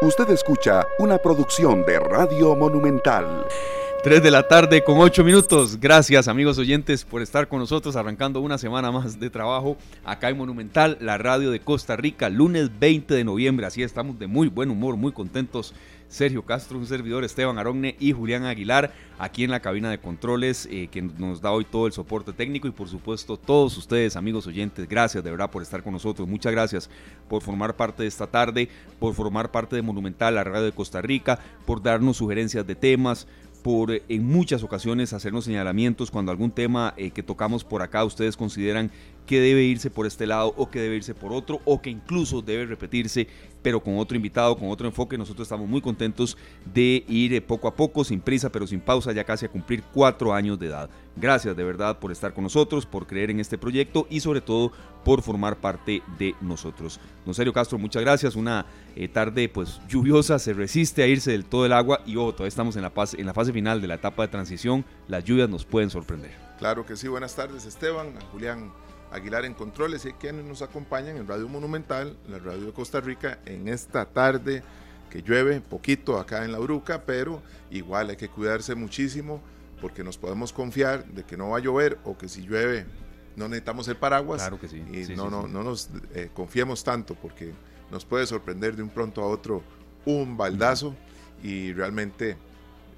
Usted escucha una producción de Radio Monumental. 3 de la tarde con 8 minutos. Gracias amigos oyentes por estar con nosotros arrancando una semana más de trabajo acá en Monumental, la radio de Costa Rica, lunes 20 de noviembre. Así estamos de muy buen humor, muy contentos Sergio Castro, un servidor, Esteban Arogne y Julián Aguilar, aquí en la cabina de controles, eh, que nos da hoy todo el soporte técnico y por supuesto todos ustedes, amigos oyentes, gracias de verdad por estar con nosotros, muchas gracias por formar parte de esta tarde, por formar parte de Monumental, la radio de Costa Rica, por darnos sugerencias de temas, por eh, en muchas ocasiones hacernos señalamientos cuando algún tema eh, que tocamos por acá ustedes consideran que debe irse por este lado o que debe irse por otro o que incluso debe repetirse pero con otro invitado, con otro enfoque. Nosotros estamos muy contentos de ir eh, poco a poco, sin prisa, pero sin pausa, ya casi a cumplir cuatro años de edad. Gracias de verdad por estar con nosotros, por creer en este proyecto y sobre todo por formar parte de nosotros. Don Sergio Castro, muchas gracias. Una eh, tarde pues lluviosa, se resiste a irse del todo el agua y oh, todavía estamos en la, fase, en la fase final de la etapa de transición. Las lluvias nos pueden sorprender. Claro que sí, buenas tardes Esteban, Julián Aguilar en Controles y quienes nos acompañan en Radio Monumental, la radio de Costa Rica, en esta tarde que llueve poquito acá en la Bruca, pero igual hay que cuidarse muchísimo porque nos podemos confiar de que no va a llover o que si llueve no necesitamos el paraguas. Claro que sí. Y no, no, no nos eh, confiemos tanto porque nos puede sorprender de un pronto a otro un baldazo y realmente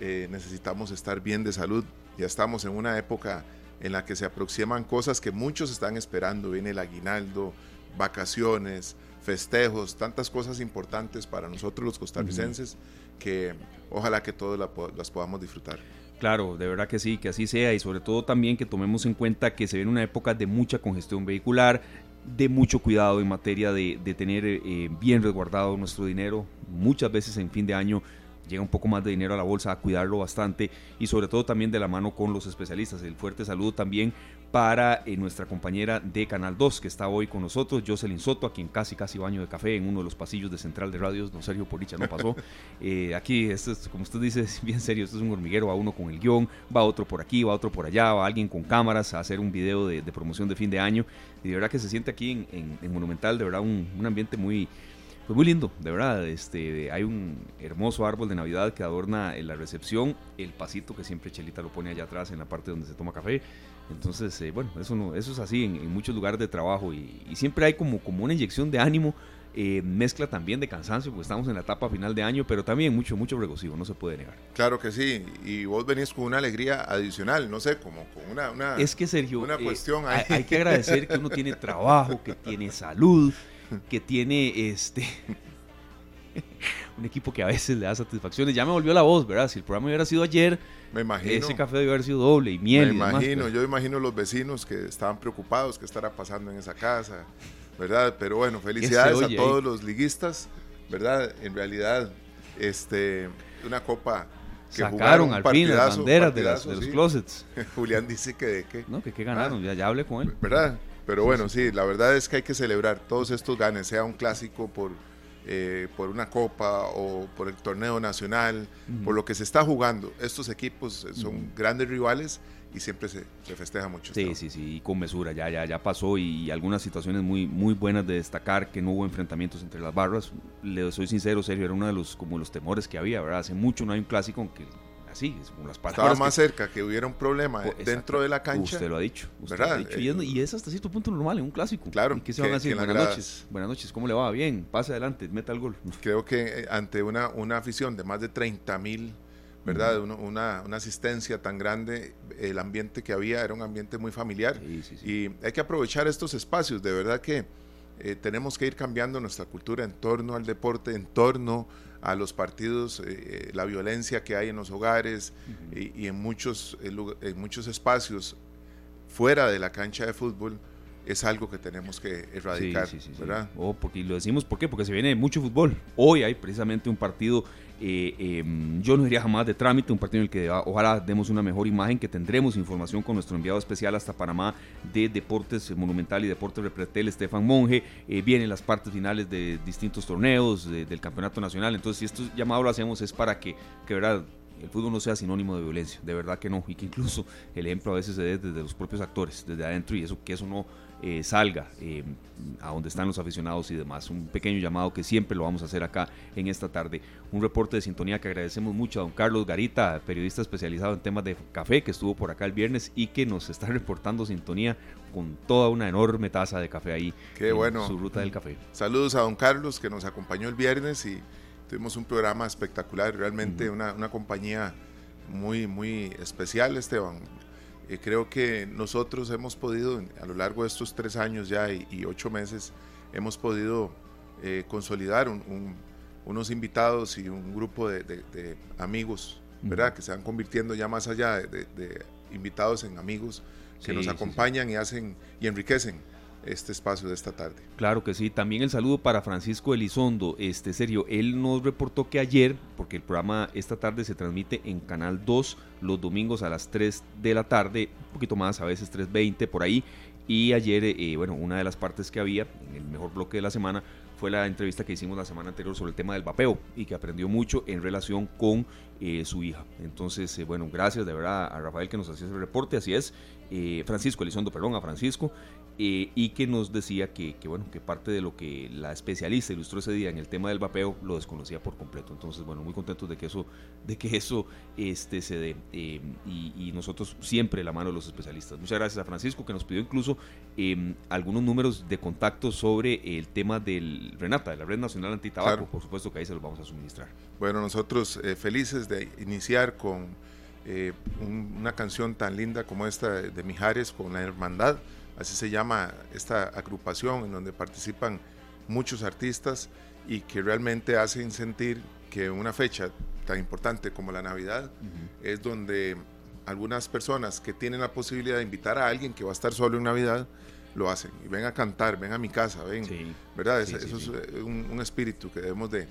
eh, necesitamos estar bien de salud. Ya estamos en una época en la que se aproximan cosas que muchos están esperando. Viene el aguinaldo, vacaciones, festejos, tantas cosas importantes para nosotros los costarricenses que ojalá que todos las podamos disfrutar. Claro, de verdad que sí, que así sea y sobre todo también que tomemos en cuenta que se viene una época de mucha congestión vehicular, de mucho cuidado en materia de, tener eh, bien resguardado nuestro dinero. Muchas veces en fin de año llega un poco más de dinero a la bolsa, a cuidarlo bastante y sobre todo también de la mano con los especialistas. El fuerte saludo también para eh, nuestra compañera de Canal 2 que está hoy con nosotros, Jocelyn Soto, a quien casi casi baño de café en uno de los pasillos de Central de Radios, don Sergio Policha no pasó. Eh, aquí, esto es, como usted dice, es bien serio, esto es un hormiguero, va uno con el guion, va otro por aquí, va otro por allá, va alguien con cámaras a hacer un video de, promoción de fin de año. Y de verdad que se siente aquí en, Monumental, de verdad un, un ambiente muy pues muy lindo, de verdad. Este, hay un hermoso árbol de Navidad que adorna la recepción, el pasito que siempre Chelita lo pone allá atrás en la parte donde se toma café. Entonces, eh, bueno, eso, no, eso es así en, muchos lugares de trabajo y, siempre hay como, como una inyección de ánimo, eh, mezcla también de cansancio, porque estamos en la etapa final de año, pero también mucho, mucho regocijo, no se puede negar. Claro que sí, y vos venís con una alegría adicional, no sé, como con una, una, es que Sergio, una eh, cuestión hay, hay que agradecer que uno tiene trabajo, que tiene salud, que tiene este un equipo que a veces le da satisfacciones. Ya me volvió la voz, ¿verdad? Si el programa hubiera sido ayer, me imagino, ese café haber sido doble y miel. Me imagino, yo imagino los vecinos que estaban preocupados qué estará pasando en esa casa, ¿verdad? Pero bueno, felicidades a todos los liguistas, ¿verdad? En realidad, este, una copa que sacaron al fin las banderas de, los closets. Julián dice que de qué. No, que qué ganaron, ya, ya hablé con él. ¿Verdad? Pero bueno, sí, la verdad es que hay que celebrar todos estos ganes, sea un clásico por, eh, por una copa o por el torneo nacional, por lo que se está jugando. Estos equipos son grandes rivales y siempre se, festeja mucho. Sí, sí, sí, con mesura, ya, ya, ya pasó y, algunas situaciones muy, muy buenas de destacar que no hubo enfrentamientos entre las barras. Le soy sincero, Sergio, era uno de los, como los temores que había, ¿verdad? Hace mucho no hay un clásico aunque así, como las Estaba más cerca que hubiera un problema dentro de la cancha. Usted lo ha dicho. ¿verdad? y, es, hasta cierto punto normal en un clásico. Claro. ¿Y qué se van a decir? Buenas noches. Buenas noches, ¿cómo le va? Bien, pase adelante, meta el gol. Creo que eh, ante una, una afición de más de 30 mil, ¿verdad? una, una, asistencia tan grande, el ambiente que había era un ambiente muy familiar. Y hay que aprovechar estos espacios, de verdad que eh, tenemos que ir cambiando nuestra cultura en torno al deporte, en torno a los partidos, eh, eh, la violencia que hay en los hogares y, en, muchos, en muchos espacios fuera de la cancha de fútbol es algo que tenemos que erradicar, ¿verdad? Oh, porque, lo decimos, ¿por qué? Porque se viene mucho fútbol. Hoy hay precisamente un partido eh, em, yo no iría jamás de trámite, un partido en el que ojalá demos una mejor imagen, que tendremos información con nuestro enviado especial hasta Panamá de Deportes Monumental y Deportes Repretel, Estefan Monge. Eh, vienen las partes finales de distintos torneos del Campeonato Nacional. Entonces, si esto llamado lo hacemos es para que, que verdad, el fútbol no sea sinónimo de violencia, de verdad que no, y que incluso el ejemplo a veces se dé desde los propios actores, desde adentro, y eso que eso no eh, salga eh, a donde están los aficionados y demás. Un pequeño llamado que siempre lo vamos a hacer acá en esta tarde. Un reporte de sintonía que agradecemos mucho a don Carlos Garita, periodista especializado en temas de café, que estuvo por acá el viernes y que nos está reportando sintonía con toda una enorme taza de café ahí. Qué bueno. Su ruta del café. Saludos a don Carlos que nos acompañó el viernes y tuvimos un programa espectacular, realmente una, una, compañía muy, muy especial, Esteban. Eh, creo que nosotros hemos podido, a lo largo de estos tres años ya y, ocho meses, hemos podido eh, consolidar unos invitados y un grupo de, amigos, ¿verdad? Que se van convirtiendo ya más allá de, invitados en amigos que nos acompañan y hacen y enriquecen este espacio de esta tarde. Claro que sí, también el saludo para Francisco Elizondo, este serio, él nos reportó que ayer, porque el programa esta tarde se transmite en Canal 2 los domingos a las 3 de la tarde, un poquito más, a veces 3.20 por ahí, y ayer, eh, bueno, una de las partes que había, en el mejor bloque de la semana, fue la entrevista que hicimos la semana anterior sobre el tema del vapeo y que aprendió mucho en relación con eh, su hija. Entonces, eh, bueno, gracias de verdad a Rafael que nos hacía ese reporte, así es. Francisco Elizondo, perdón, a Francisco, eh, y que nos decía que, bueno, que parte de lo que la especialista ilustró ese día en el tema del vapeo lo desconocía por completo. Entonces, bueno, muy contentos de que eso, de que eso este, se dé. Eh, y, nosotros siempre la mano de los especialistas. Muchas gracias a Francisco que nos pidió incluso em, algunos números de contacto sobre el tema del Renata, de la Red Nacional Antitabaco. Por supuesto que ahí se los vamos a suministrar. Bueno, nosotros eh, felices de iniciar con una canción tan linda como esta de Mijares, con la hermandad así se llama esta agrupación en donde participan muchos artistas y que realmente hacen sentir que una fecha tan importante como la Navidad es donde algunas personas que tienen la posibilidad de invitar a alguien que va a estar solo en Navidad, lo hacen. Y ven a cantar, ven a mi casa, ven. ¿Verdad? eso es un, espíritu que debemos de,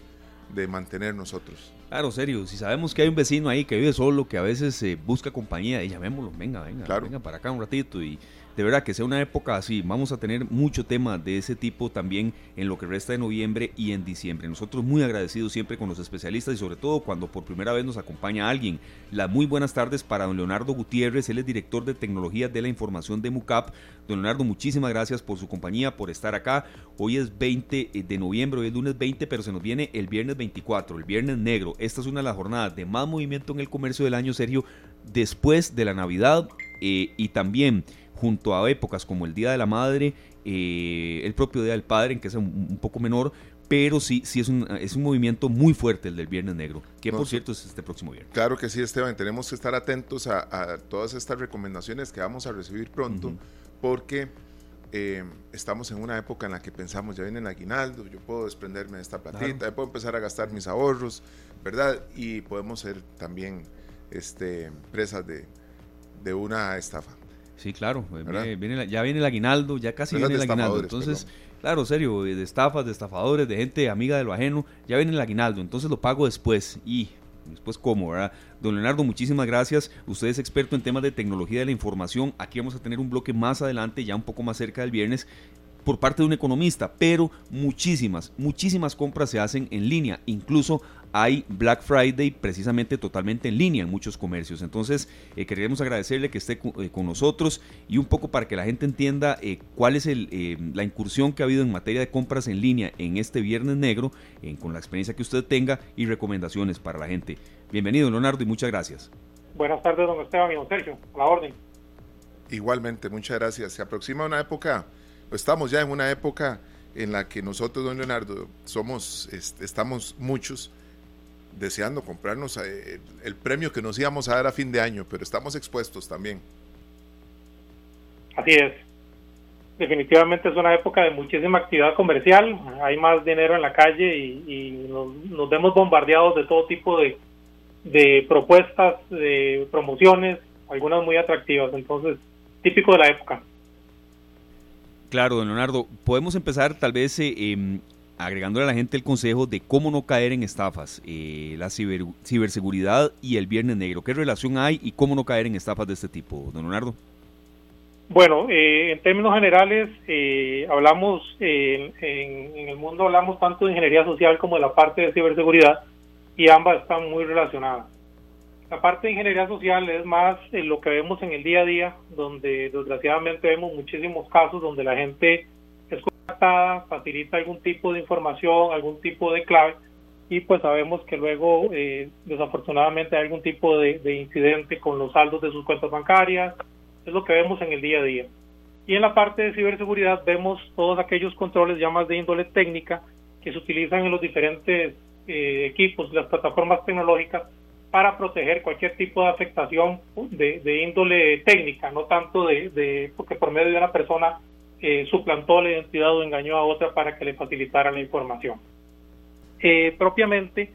mantener nosotros. Claro, serio. Si sabemos que hay un vecino ahí que vive solo, que a veces eh, busca compañía, y llamémoslo, venga, venga, venga para acá un ratito y de verdad que sea una época así. Vamos a tener mucho tema de ese tipo también en lo que resta de noviembre y en diciembre. Nosotros muy agradecidos siempre con los especialistas y sobre todo cuando por primera vez nos acompaña alguien. Las muy buenas tardes para don Leonardo Gutiérrez, él es director de tecnología de la información de MUCAP. Don Leonardo, muchísimas gracias por su compañía, por estar acá. Hoy es 20 de noviembre, hoy es lunes 20, pero se nos viene el viernes 24, el viernes negro. Esta es una de las jornadas de más movimiento en el comercio del año, Sergio, después de la Navidad eh, y también junto a épocas como el Día de la Madre, eh, el propio Día del Padre, en que es un, poco menor, pero sí, sí es un, es un movimiento muy fuerte el del Viernes Negro, que por cierto es este próximo viernes. Claro que sí, Esteban, tenemos que estar atentos a, todas estas recomendaciones que vamos a recibir pronto, porque eh, estamos en una época en la que pensamos, ya viene el aguinaldo, yo puedo desprenderme de esta platita, ya puedo empezar a gastar mis ahorros, ¿verdad? Y podemos ser también este, presas de, de una estafa. Sí, claro. ya viene el aguinaldo, ya casi viene el aguinaldo. Entonces, claro, serio, de estafas, de estafadores, de gente amiga de lo ajeno, ya viene el aguinaldo. Entonces lo pago después. Y después cómo, ¿verdad? Don Leonardo, muchísimas gracias. Usted es experto en temas de tecnología de la información. Aquí vamos a tener un bloque más adelante, ya un poco más cerca del viernes, por parte de un economista, pero muchísimas, muchísimas compras se hacen en línea. Incluso hay Black Friday precisamente totalmente en línea en muchos comercios. Entonces, eh, queremos agradecerle que esté eh, con, nosotros y un poco para que la gente entienda eh, cuál es el, la incursión que ha habido en materia de compras en línea en este Viernes Negro, con la experiencia que usted tenga y recomendaciones para la gente. Bienvenido, Leonardo, y muchas gracias. Buenas tardes, don Esteban y don Sergio. A la orden. Igualmente, muchas gracias. Se aproxima una época, estamos ya en una época en la que nosotros, don Leonardo, somos, estamos muchos deseando comprarnos eh, el premio que nos íbamos a dar a fin de año, pero estamos expuestos también. Así es. Definitivamente es una época de muchísima actividad comercial, hay más dinero en la calle y, nos, vemos bombardeados de todo tipo de, de propuestas, de promociones, algunas muy atractivas, entonces típico de la época. Claro, don Leonardo, podemos empezar tal vez eh, em, agregándole a la gente el consejo de cómo no caer en estafas, eh, la ciberseguridad y el Viernes Negro. ¿Qué relación hay y cómo no caer en estafas de este tipo, don Leonardo? Bueno, eh, en términos generales, eh, hablamos, en, el mundo hablamos tanto de ingeniería social como de la parte de ciberseguridad y ambas están muy relacionadas. La parte de ingeniería social es más lo que vemos en el día a día, donde desgraciadamente vemos muchísimos casos donde la gente es contactada, facilita algún tipo de información, algún tipo de clave, y pues sabemos que luego eh, desafortunadamente hay algún tipo de, de incidente con los saldos de sus cuentas bancarias, es lo que vemos en el día a día. Y en la parte de ciberseguridad vemos todos aquellos controles ya más de índole técnica que se utilizan en los diferentes eh, equipos, las plataformas tecnológicas, para proteger cualquier tipo de afectación de, índole técnica, no tanto de, porque por medio de una persona eh, suplantó la identidad o engañó a otra para que le facilitara la información. Eh, propiamente,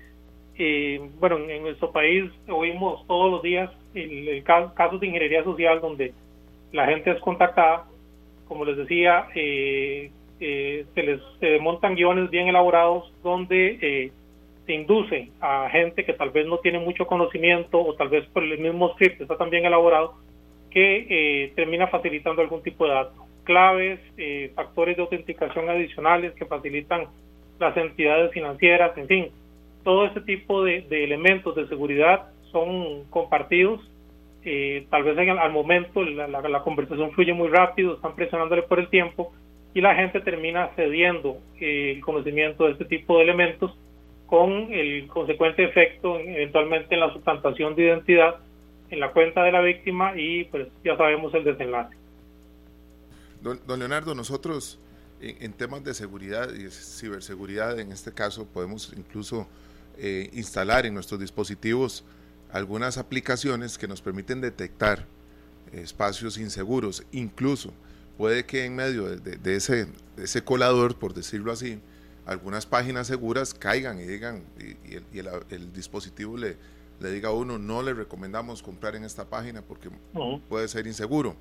eh, bueno, en nuestro país oímos todos los días el, casos de ingeniería social donde la gente es contactada, como les decía, se les se montan guiones bien elaborados donde se induce a gente que tal vez no tiene mucho conocimiento o tal vez por el mismo script está tan bien elaborado que eh, termina facilitando algún tipo de datos. Claves, eh, factores de autenticación adicionales que facilitan las entidades financieras, en fin, todo ese tipo de, elementos de seguridad son compartidos. Eh, tal vez al momento la, conversación fluye muy rápido, están presionándole por el tiempo y la gente termina cediendo el conocimiento de este tipo de elementos con el consecuente efecto eventualmente en la suplantación de identidad en la cuenta de la víctima y pues ya sabemos el desenlace. Don, Leonardo, nosotros en, temas de seguridad y ciberseguridad, en este caso, podemos incluso eh, instalar en nuestros dispositivos algunas aplicaciones que nos permiten detectar espacios inseguros. Incluso puede que en medio de, ese, de ese colador, por decirlo así, algunas páginas seguras caigan y digan, y, el, dispositivo le, le diga a uno, no le recomendamos comprar en esta página porque puede ser inseguro.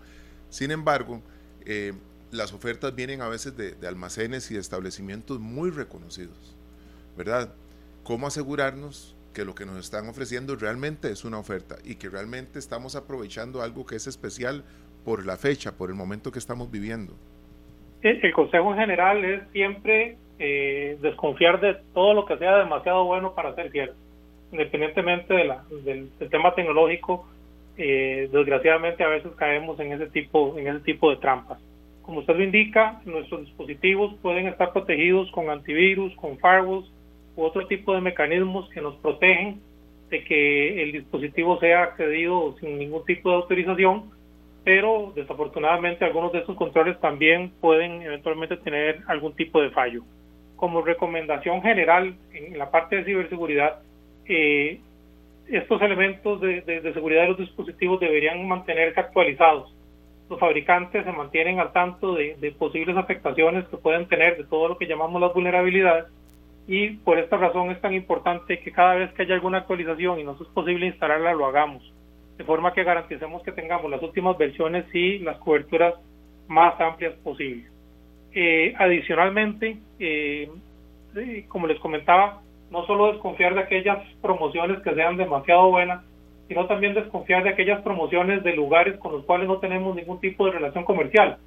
Sin embargo, eh, las ofertas vienen a veces de, almacenes y establecimientos muy reconocidos, ¿verdad? ¿Cómo asegurarnos que lo que nos están ofreciendo realmente es una oferta y que realmente estamos aprovechando algo que es especial por la fecha, por el momento que estamos viviendo? El consejo general es siempre eh, desconfiar de todo lo que sea demasiado bueno para ser cierto. Independientemente de la, del, tema tecnológico, eh, desgraciadamente a veces caemos en ese tipo en ese tipo de trampas. Como usted lo indica, nuestros dispositivos pueden estar protegidos con antivirus, con firewalls u otro tipo de mecanismos que nos protegen de que el dispositivo sea accedido sin ningún tipo de autorización pero desafortunadamente algunos de estos controles también pueden eventualmente tener algún tipo de fallo. Como recomendación general en la parte de ciberseguridad, eh, estos elementos de, seguridad de los dispositivos deberían mantenerse actualizados. Los fabricantes se mantienen al tanto de, de posibles afectaciones que pueden tener de todo lo que llamamos las vulnerabilidades y por esta razón es tan importante que cada vez que haya alguna actualización y no es posible instalarla, lo hagamos de forma que garanticemos que tengamos las últimas versiones y las coberturas más amplias posibles. Eh, adicionalmente, eh, como les comentaba, no solo desconfiar de aquellas promociones que sean demasiado buenas, sino también desconfiar de aquellas promociones de lugares con los cuales no tenemos ningún tipo de relación comercial.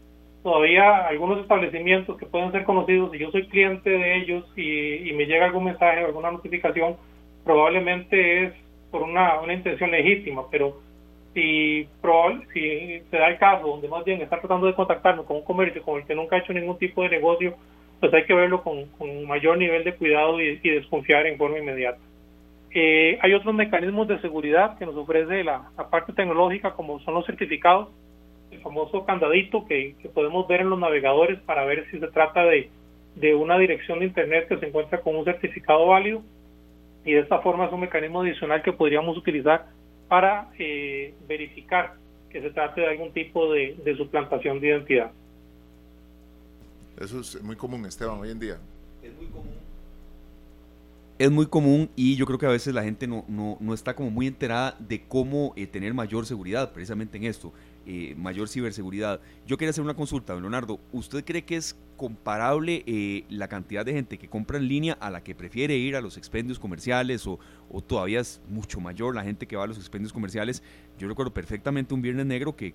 Todavía algunos establecimientos que pueden ser conocidos, si yo soy cliente de ellos y, me llega algún mensaje o alguna notificación, probablemente es por una, una intención legítima, pero si, probable, si se da el caso donde más bien está tratando de contactarnos con un comercio con el que nunca ha hecho ningún tipo de negocio, pues hay que verlo con, con mayor nivel de cuidado y, desconfiar en forma inmediata. Eh, hay otros mecanismos de seguridad que nos ofrece la, parte tecnológica, como son los certificados, el famoso candadito que, podemos ver en los navegadores para ver si se trata de, de una dirección de Internet que se encuentra con un certificado válido y de esta forma es un mecanismo adicional que podríamos utilizar para eh, verificar que se trate de algún tipo de, suplantación de identidad. Eso es muy común, Esteban, hoy en día. Es muy común. Es muy común y yo creo que a veces la gente no, no, no está como muy enterada de cómo eh, tener mayor seguridad precisamente en esto. Eh, mayor ciberseguridad. Yo quería hacer una consulta, don Leonardo. ¿Usted cree que es comparable eh, la cantidad de gente que compra en línea a la que prefiere ir a los expendios comerciales o, todavía es mucho mayor la gente que va a los expendios comerciales? Yo recuerdo perfectamente un Viernes Negro que,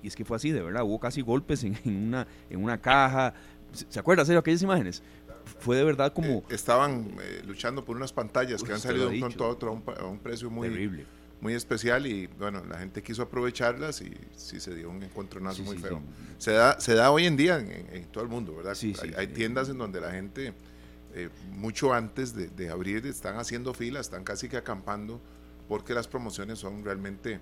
y es que fue así, de verdad, hubo casi golpes en, una, en una caja. ¿Se acuerda, de aquellas imágenes? Fue de verdad como... estaban luchando por unas pantallas que han salido de un pronto a otro a un, precio muy... Terrible muy especial y bueno, la gente quiso aprovecharlas y sí se dio un encontronazo muy feo. Se, da, se da hoy en día en, todo el mundo, ¿verdad? hay, tiendas en donde la gente, eh, mucho antes de, de, abrir, están haciendo filas, están casi que acampando porque las promociones son realmente,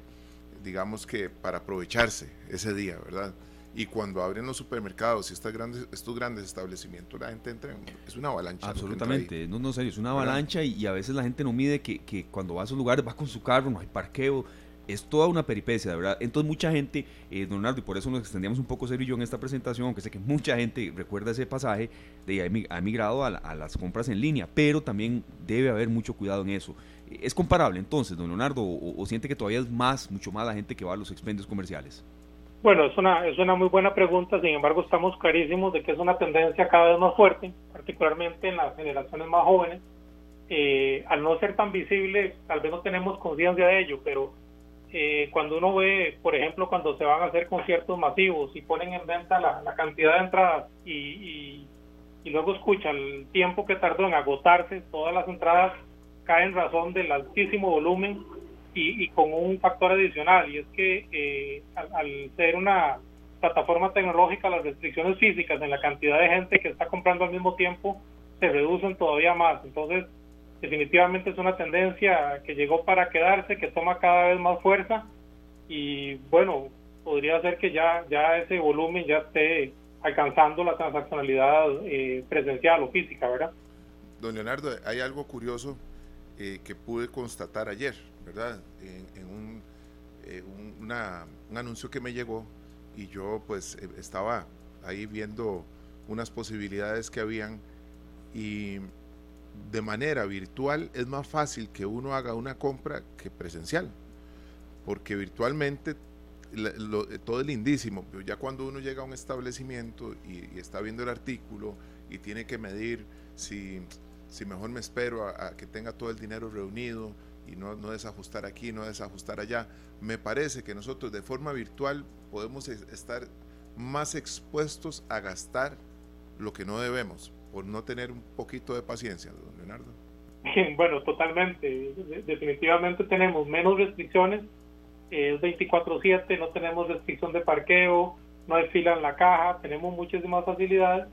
digamos que para aprovecharse ese día, ¿verdad? Y cuando abren los supermercados y estas grandes, estos grandes establecimientos, la gente entra, es una avalancha. Absolutamente, no, no, serio, es una avalancha y, a veces la gente no mide que, que, cuando va a esos lugares va con su carro, no hay parqueo, es toda una peripecia, de verdad. Entonces mucha gente, eh, don Leonardo, y por eso nos extendíamos un poco serio yo en esta presentación, aunque sé que mucha gente recuerda ese pasaje, de ha emigrado a, a las compras en línea, pero también debe haber mucho cuidado en eso. ¿Es comparable entonces, don Leonardo, o, o siente que todavía es más, mucho más la gente que va a los expendios comerciales? Bueno, es una, es una muy buena pregunta, sin embargo estamos clarísimos de que es una tendencia cada vez más fuerte, particularmente en las generaciones más jóvenes. Eh, al no ser tan visible, tal vez no tenemos conciencia de ello, pero eh, cuando uno ve, por ejemplo, cuando se van a hacer conciertos masivos y ponen en venta la, cantidad de entradas y, y, y, luego escucha el tiempo que tardó en agotarse, todas las entradas caen en razón del altísimo volumen y, con un factor adicional, y es que eh, al, ser una plataforma tecnológica, las restricciones físicas en la cantidad de gente que está comprando al mismo tiempo se reducen todavía más. Entonces, definitivamente es una tendencia que llegó para quedarse, que toma cada vez más fuerza y bueno, podría ser que ya, ya ese volumen ya esté alcanzando la transaccionalidad eh, presencial o física, ¿verdad? Don Leonardo, hay algo curioso eh, que pude constatar ayer. ¿verdad? En, un, eh, un, anuncio que me llegó y yo pues eh, estaba ahí viendo unas posibilidades que habían y de manera virtual es más fácil que uno haga una compra que presencial, porque virtualmente eh, todo es lindísimo, pero ya cuando uno llega a un establecimiento y, está viendo el artículo y tiene que medir si, si mejor me espero a que tenga todo el dinero reunido, y no, no desajustar aquí, no desajustar allá. Me parece que nosotros de forma virtual podemos estar más expuestos a gastar lo que no debemos por no tener un poquito de paciencia, don Leonardo. Bueno, totalmente. Definitivamente tenemos menos restricciones. Es 24/7, no tenemos restricción de parqueo, no hay fila en la caja, tenemos muchísimas facilidades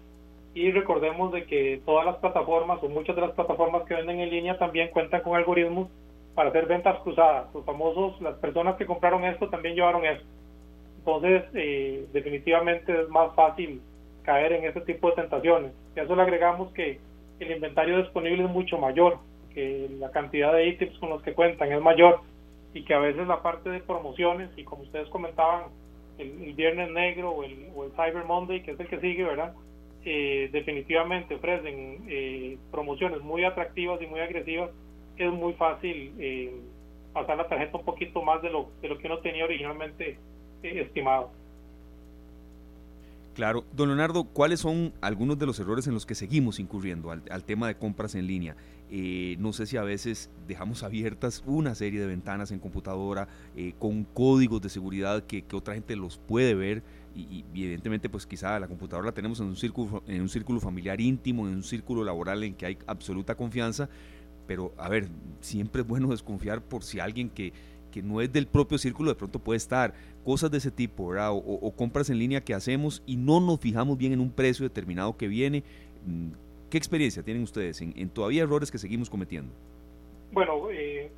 y recordemos de que todas las plataformas o muchas de las plataformas que venden en línea también cuentan con algoritmos para hacer ventas cruzadas. Los famosos, las personas que compraron esto también llevaron esto. Entonces, eh, definitivamente es más fácil caer en ese tipo de tentaciones. Y a eso le agregamos que el inventario disponible es mucho mayor, que la cantidad de ítems con los que cuentan es mayor y que a veces la parte de promociones, y como ustedes comentaban, el, Viernes Negro o el, o el, Cyber Monday, que es el que sigue, ¿verdad? Eh, definitivamente ofrecen eh, promociones muy atractivas y muy agresivas es muy fácil eh, pasar la tarjeta un poquito más de lo, de lo que uno tenía originalmente eh, estimado. Claro, don Leonardo, ¿cuáles son algunos de los errores en los que seguimos incurriendo al, tema de compras en línea? Eh, no sé si a veces dejamos abiertas una serie de ventanas en computadora con códigos de seguridad que, otra gente los puede ver y, y, evidentemente pues quizá la computadora la tenemos en un, círculo, en un círculo familiar íntimo, en un círculo laboral en que hay absoluta confianza, pero a ver, siempre es bueno desconfiar por si alguien que, que no es del propio círculo de pronto puede estar, cosas de ese tipo, ¿verdad? O, compras en línea que hacemos y no nos fijamos bien en un precio determinado que viene. Mm, ¿Qué experiencia tienen ustedes en, todavía errores que seguimos cometiendo? Bueno, eh,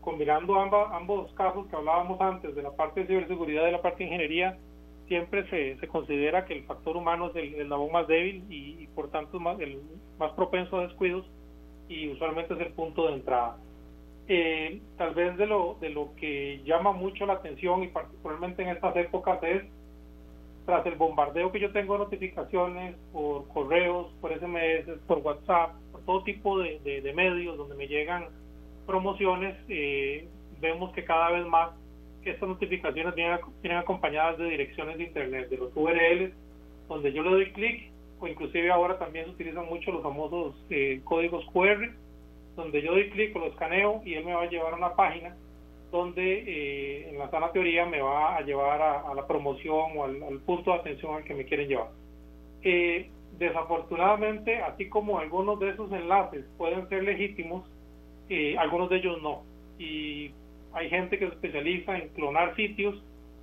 combinando ambos casos que hablábamos antes, de la parte de ciberseguridad y de la parte de ingeniería, siempre se, se considera que el factor humano es el, el más débil y, por tanto más, el más propenso a descuidos y usualmente es el punto de entrada. Eh, tal vez de lo, de lo que llama mucho la atención y particularmente en estas épocas es tras el bombardeo que yo tengo de notificaciones por correos, por SMS, por WhatsApp, por todo tipo de, de, medios donde me llegan promociones, eh, vemos que cada vez más que estas notificaciones vienen, vienen acompañadas de direcciones de internet, de los URLs, donde yo le doy clic o inclusive ahora también se utilizan mucho los famosos eh, códigos QR, donde yo doy clic o lo escaneo y él me va a llevar a una página donde eh, en la sana teoría me va a llevar a, la promoción o al, punto de atención al que me quieren llevar. Eh, desafortunadamente, así como algunos de esos enlaces pueden ser legítimos, algunos de ellos no. Y hay gente que se especializa en clonar sitios,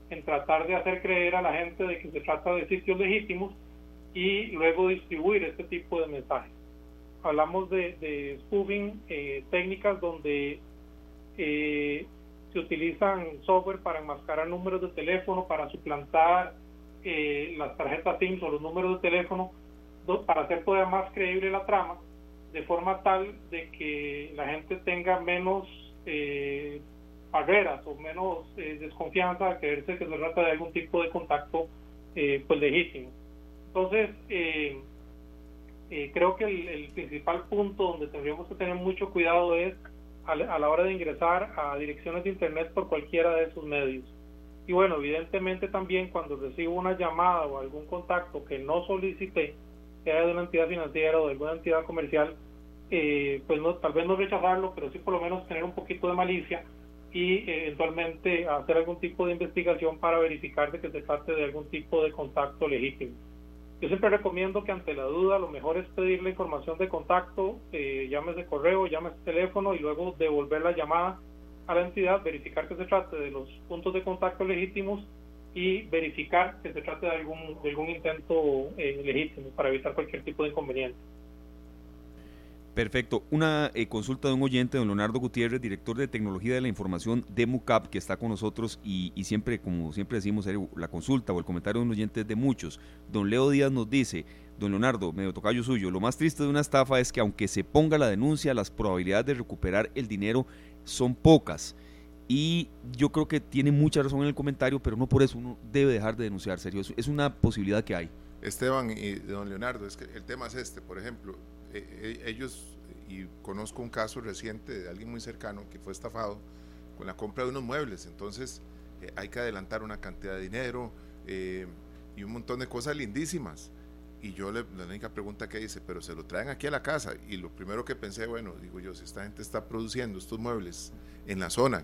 en tratar de hacer creer a la gente de que se trata de sitios legítimos y luego distribuir este tipo de mensajes. Hablamos de, de spoofing, eh, técnicas donde eh, se utilizan software para enmascarar números de teléfono, para suplantar eh, las tarjetas SIM o los números de teléfono, para hacer todavía más creíble la trama, de forma tal de que la gente tenga menos eh, barreras o menos eh, desconfianza a creerse que se trata de algún tipo de contacto eh, pues legítimo. Entonces, eh, creo que el, principal punto donde tendríamos que tener mucho cuidado es a, la hora de ingresar a direcciones de internet por cualquiera de esos medios. Y bueno, evidentemente también cuando recibo una llamada o algún contacto que no solicité, sea de una entidad financiera o de alguna entidad comercial, pues no, tal vez no rechazarlo, pero sí por lo menos tener un poquito de malicia y eh, eventualmente hacer algún tipo de investigación para verificar de que se trate de algún tipo de contacto legítimo. Yo siempre recomiendo que ante la duda lo mejor es pedir la información de contacto, eh, llámese correo, llámese teléfono y luego devolver la llamada a la entidad, verificar que se trate de los puntos de contacto legítimos y verificar que se trate de algún, algún intento eh, legítimo para evitar cualquier tipo de inconveniente. Perfecto. Una eh, consulta de un oyente, don Leonardo Gutiérrez, director de tecnología de la información de MUCAP, que está con nosotros y, siempre, como siempre decimos, la consulta o el comentario de un oyente es de muchos. Don Leo Díaz nos dice, don Leonardo, medio tocayo suyo, lo más triste de una estafa es que aunque se ponga la denuncia, las probabilidades de recuperar el dinero son pocas. Y yo creo que tiene mucha razón en el comentario, pero no por eso uno debe dejar de denunciar, serio. Es una posibilidad que hay. Esteban y don Leonardo, es que el tema es este, por ejemplo, eh, eh, ellos, y conozco un caso reciente de alguien muy cercano que fue estafado con la compra de unos muebles, entonces eh, hay que adelantar una cantidad de dinero y un montón de cosas lindísimas. Y yo le, la única pregunta que hice, pero se lo traen aquí a la casa. Y lo primero que pensé, bueno, digo yo, si esta gente está produciendo estos muebles en la zona,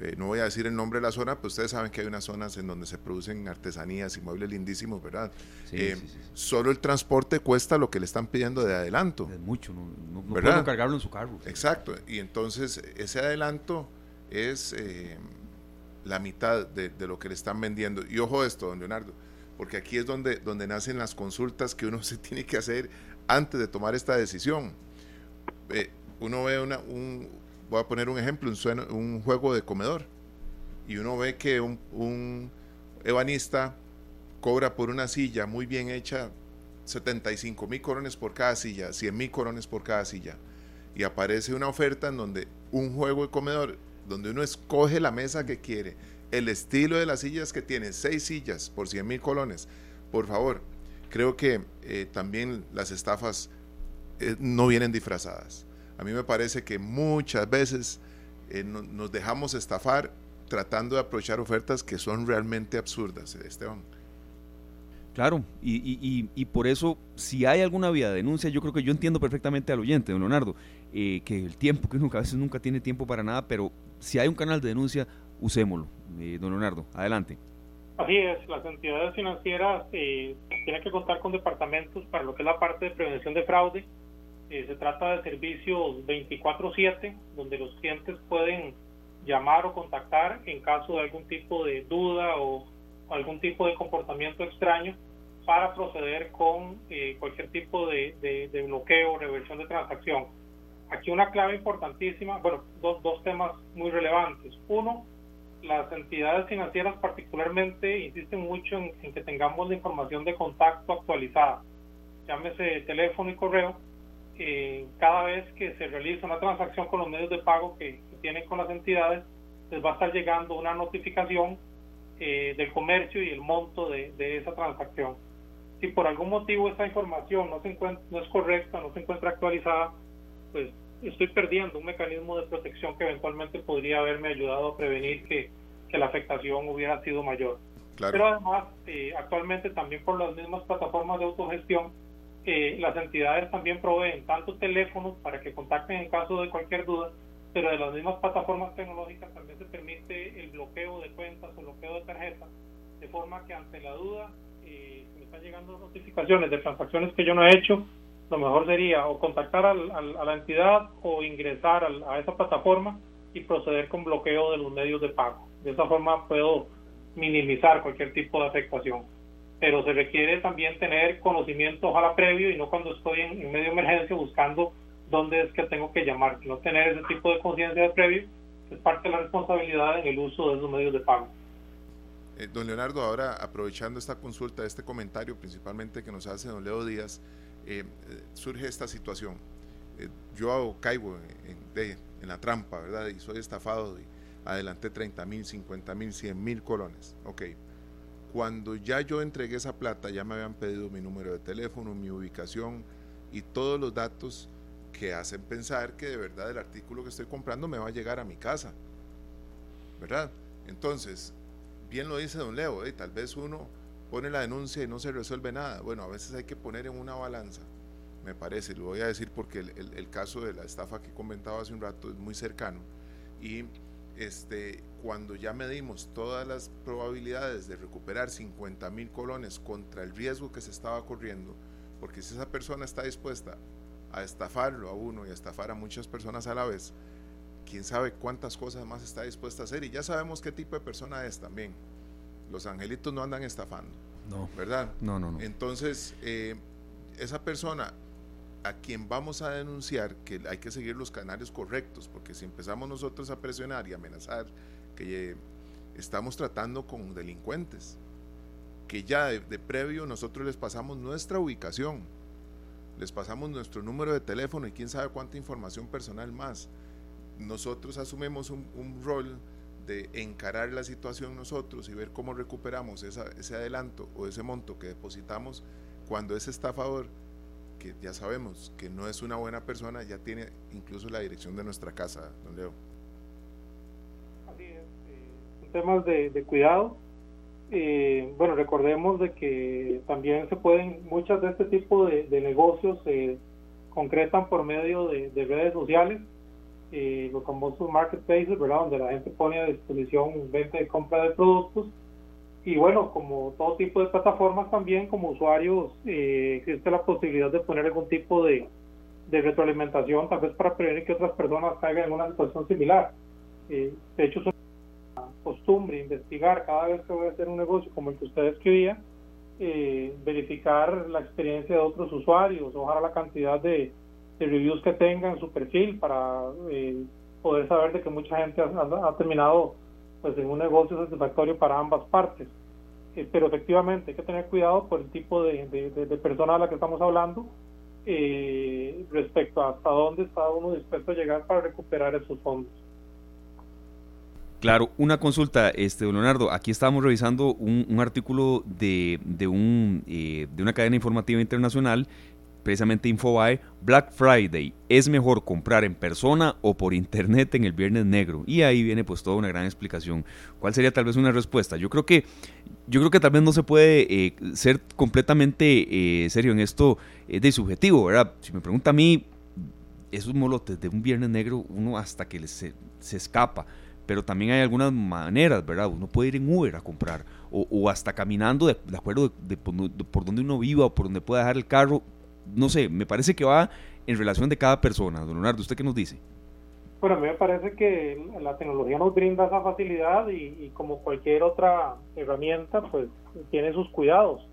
eh, no voy a decir el nombre de la zona, pero ustedes saben que hay unas zonas en donde se producen artesanías y muebles lindísimos, ¿verdad? Eh, solo el transporte cuesta lo que le están pidiendo de adelanto. Es mucho, no, no, cargarlo en su carro. Exacto, y entonces ese adelanto es eh, la mitad de, lo que le están vendiendo. Y ojo esto, don Leonardo, porque aquí es donde, donde nacen las consultas que uno se tiene que hacer antes de tomar esta decisión. uno ve una, un, voy a poner un ejemplo, un, un juego de comedor. Y uno ve que un, ebanista cobra por una silla muy bien hecha 75 mil corones por cada silla, 100 mil corones por cada silla. Y aparece una oferta en donde un juego de comedor, donde uno escoge la mesa que quiere, el estilo de las sillas que tiene, seis sillas por 100 mil colones. Por favor, creo que eh, también las estafas eh, no vienen disfrazadas. A mí me parece que muchas veces eh, nos dejamos estafar tratando de aprovechar ofertas que son realmente absurdas, eh, Esteban. Claro, y, por eso, si hay alguna vía de denuncia, yo creo que yo entiendo perfectamente al oyente, don Leonardo, eh, que el tiempo, que nunca, a veces nunca tiene tiempo para nada, pero si hay un canal de denuncia, usémoslo. don Leonardo, adelante. Así es, las entidades financieras tienen que contar con departamentos para lo que es la parte de prevención de fraude, eh, se trata de servicios 24/7 donde los clientes pueden llamar o contactar en caso de algún tipo de duda o algún tipo de comportamiento extraño para proceder con eh, cualquier tipo de, bloqueo o reversión de transacción. Aquí una clave importantísima, bueno, dos, dos temas muy relevantes. Uno, las entidades financieras particularmente insisten mucho en que tengamos la información de contacto actualizada, llámese teléfono y correo, cada vez que se realiza una transacción con los medios de pago que, tienen con las entidades, les va a estar llegando una notificación eh, del comercio y el monto de, esa transacción. Si por algún motivo esa información no, se encuentra, no es correcta, no se encuentra actualizada, pues estoy perdiendo un mecanismo de protección que eventualmente podría haberme ayudado a prevenir que, la afectación hubiera sido mayor. Pero además, eh, actualmente también por las mismas plataformas de autogestión, las entidades también proveen tanto teléfonos para que contacten en caso de cualquier duda, pero de las mismas plataformas tecnológicas también se permite el bloqueo de cuentas o bloqueo de tarjetas, de forma que ante la duda, eh, si me están llegando notificaciones de transacciones que yo no he hecho, lo mejor sería o contactar a la entidad o ingresar a esa plataforma y proceder con bloqueo de los medios de pago. De esa forma puedo minimizar cualquier tipo de afectación. Pero se requiere también tener conocimiento, ojalá previo, y no cuando estoy en, medio de emergencia buscando dónde es que tengo que llamar, no tener ese tipo de conciencia de previo, es parte de la responsabilidad en el uso de esos medios de pago. Eh, don Leonardo, ahora aprovechando esta consulta, este comentario principalmente que nos hace don Leo Díaz, eh, eh, surge esta situación. yo caigo en, en, la trampa, ¿verdad? Y soy estafado y adelanté 30 mil, 50 mil, 100 mil colones. Ok. Cuando ya yo entregué esa plata, ya me habían pedido mi número de teléfono, mi ubicación y todos los datos que hacen pensar que de verdad el artículo que estoy comprando me va a llegar a mi casa. ¿Verdad? Entonces, bien lo dice don Leo, ¿eh? tal vez uno pone la denuncia y no se resuelve nada. Bueno, a veces hay que poner en una balanza, me parece, lo voy a decir porque el, caso de la estafa que comentaba hace un rato es muy cercano. Y este, cuando ya medimos todas las probabilidades de recuperar 50 mil colones contra el riesgo que se estaba corriendo, porque si esa persona está dispuesta a estafarlo a uno y a estafar a muchas personas a la vez, quién sabe cuántas cosas más está dispuesta a hacer y ya sabemos qué tipo de persona es también. Los angelitos no andan estafando, no. ¿verdad? No, no, no. Entonces, eh, esa persona a quien vamos a denunciar que hay que seguir los canales correctos, porque si empezamos nosotros a presionar y amenazar que eh, estamos tratando con delincuentes, que ya de, previo nosotros les pasamos nuestra ubicación, les pasamos nuestro número de teléfono y quién sabe cuánta información personal más nosotros asumimos un, rol de encarar la situación nosotros y ver cómo recuperamos ese adelanto o ese monto que depositamos cuando ese estafador, que ya sabemos que no es una buena persona, ya tiene incluso la dirección de nuestra casa, don Leo. Así es, eh, temas de, cuidado. Eh, bueno, recordemos de que también se pueden, muchas de este tipo de, negocios se concretan por medio de redes sociales eh, los famosos marketplaces, ¿verdad? Donde la gente pone a disposición venta y compra de productos. Y bueno, como todo tipo de plataformas también, como usuarios, eh, existe la posibilidad de poner algún tipo de, de retroalimentación, tal vez para prevenir que otras personas caigan en una situación similar. Eh, de hecho, es una costumbre investigar cada vez que voy a hacer un negocio como el que usted escribía, eh, verificar la experiencia de otros usuarios, ojalá la cantidad de, reviews que tenga en su perfil para eh, poder saber de que mucha gente ha, terminado pues en un negocio satisfactorio para ambas partes. Eh, pero efectivamente hay que tener cuidado por el tipo de, de, persona a la que estamos hablando eh, respecto a hasta dónde está uno dispuesto a llegar para recuperar esos fondos. Claro, una consulta, este, Leonardo. Aquí estábamos revisando un, un artículo de, de, un, de una cadena informativa internacional precisamente Infobae, Black Friday, ¿es mejor comprar en persona o por internet en el Viernes Negro? Y ahí viene pues toda una gran explicación. ¿Cuál sería tal vez una respuesta? Yo creo que, yo creo que tal vez no se puede eh, ser completamente eh, serio en esto es de subjetivo, ¿verdad? Si me pregunta a mí, esos molotes de un Viernes Negro, uno hasta que se, se escapa pero también hay algunas maneras, ¿verdad? Uno puede ir en Uber a comprar o, hasta caminando de, acuerdo de, por donde uno viva o por donde pueda dejar el carro, no sé, me parece que va en relación de cada persona. Don Leonardo, ¿usted qué nos dice? Bueno, a mí me parece que la tecnología nos brinda esa facilidad y, como cualquier otra herramienta, pues tiene sus cuidados.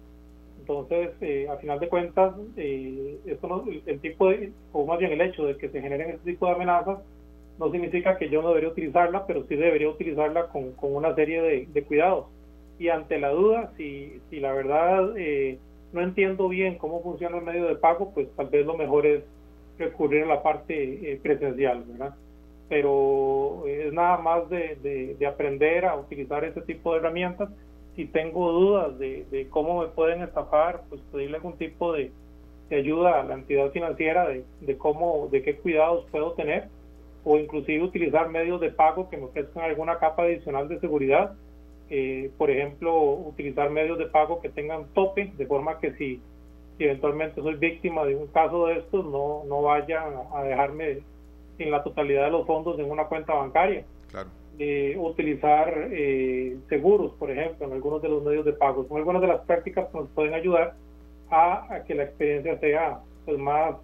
Entonces, eh, a final de cuentas, eh, esto el, tipo de, o más bien el hecho de que se generen este tipo de amenazas, no significa que yo no debería utilizarla, pero sí debería utilizarla con, con una serie de, de, cuidados. Y ante la duda, si, si la verdad eh, no entiendo bien cómo funciona el medio de pago, pues tal vez lo mejor es recurrir a la parte eh, presencial, ¿verdad? Pero es nada más de, de, aprender a utilizar ese tipo de herramientas. Si tengo dudas de, de cómo me pueden estafar, pues pedirle algún tipo de, ayuda a la entidad financiera de, de cómo, de qué cuidados puedo tener, o inclusive utilizar medios de pago que me ofrezcan alguna capa adicional de seguridad eh, por ejemplo, utilizar medios de pago que tengan tope, de forma que si, eventualmente soy víctima de un caso de estos, no, no vayan a dejarme sin la totalidad de los fondos en una cuenta bancaria. Claro. Eh, utilizar eh, seguros, por ejemplo, en algunos de los medios de pago. Son algunas de las prácticas que nos pueden ayudar a, que la experiencia sea pues, más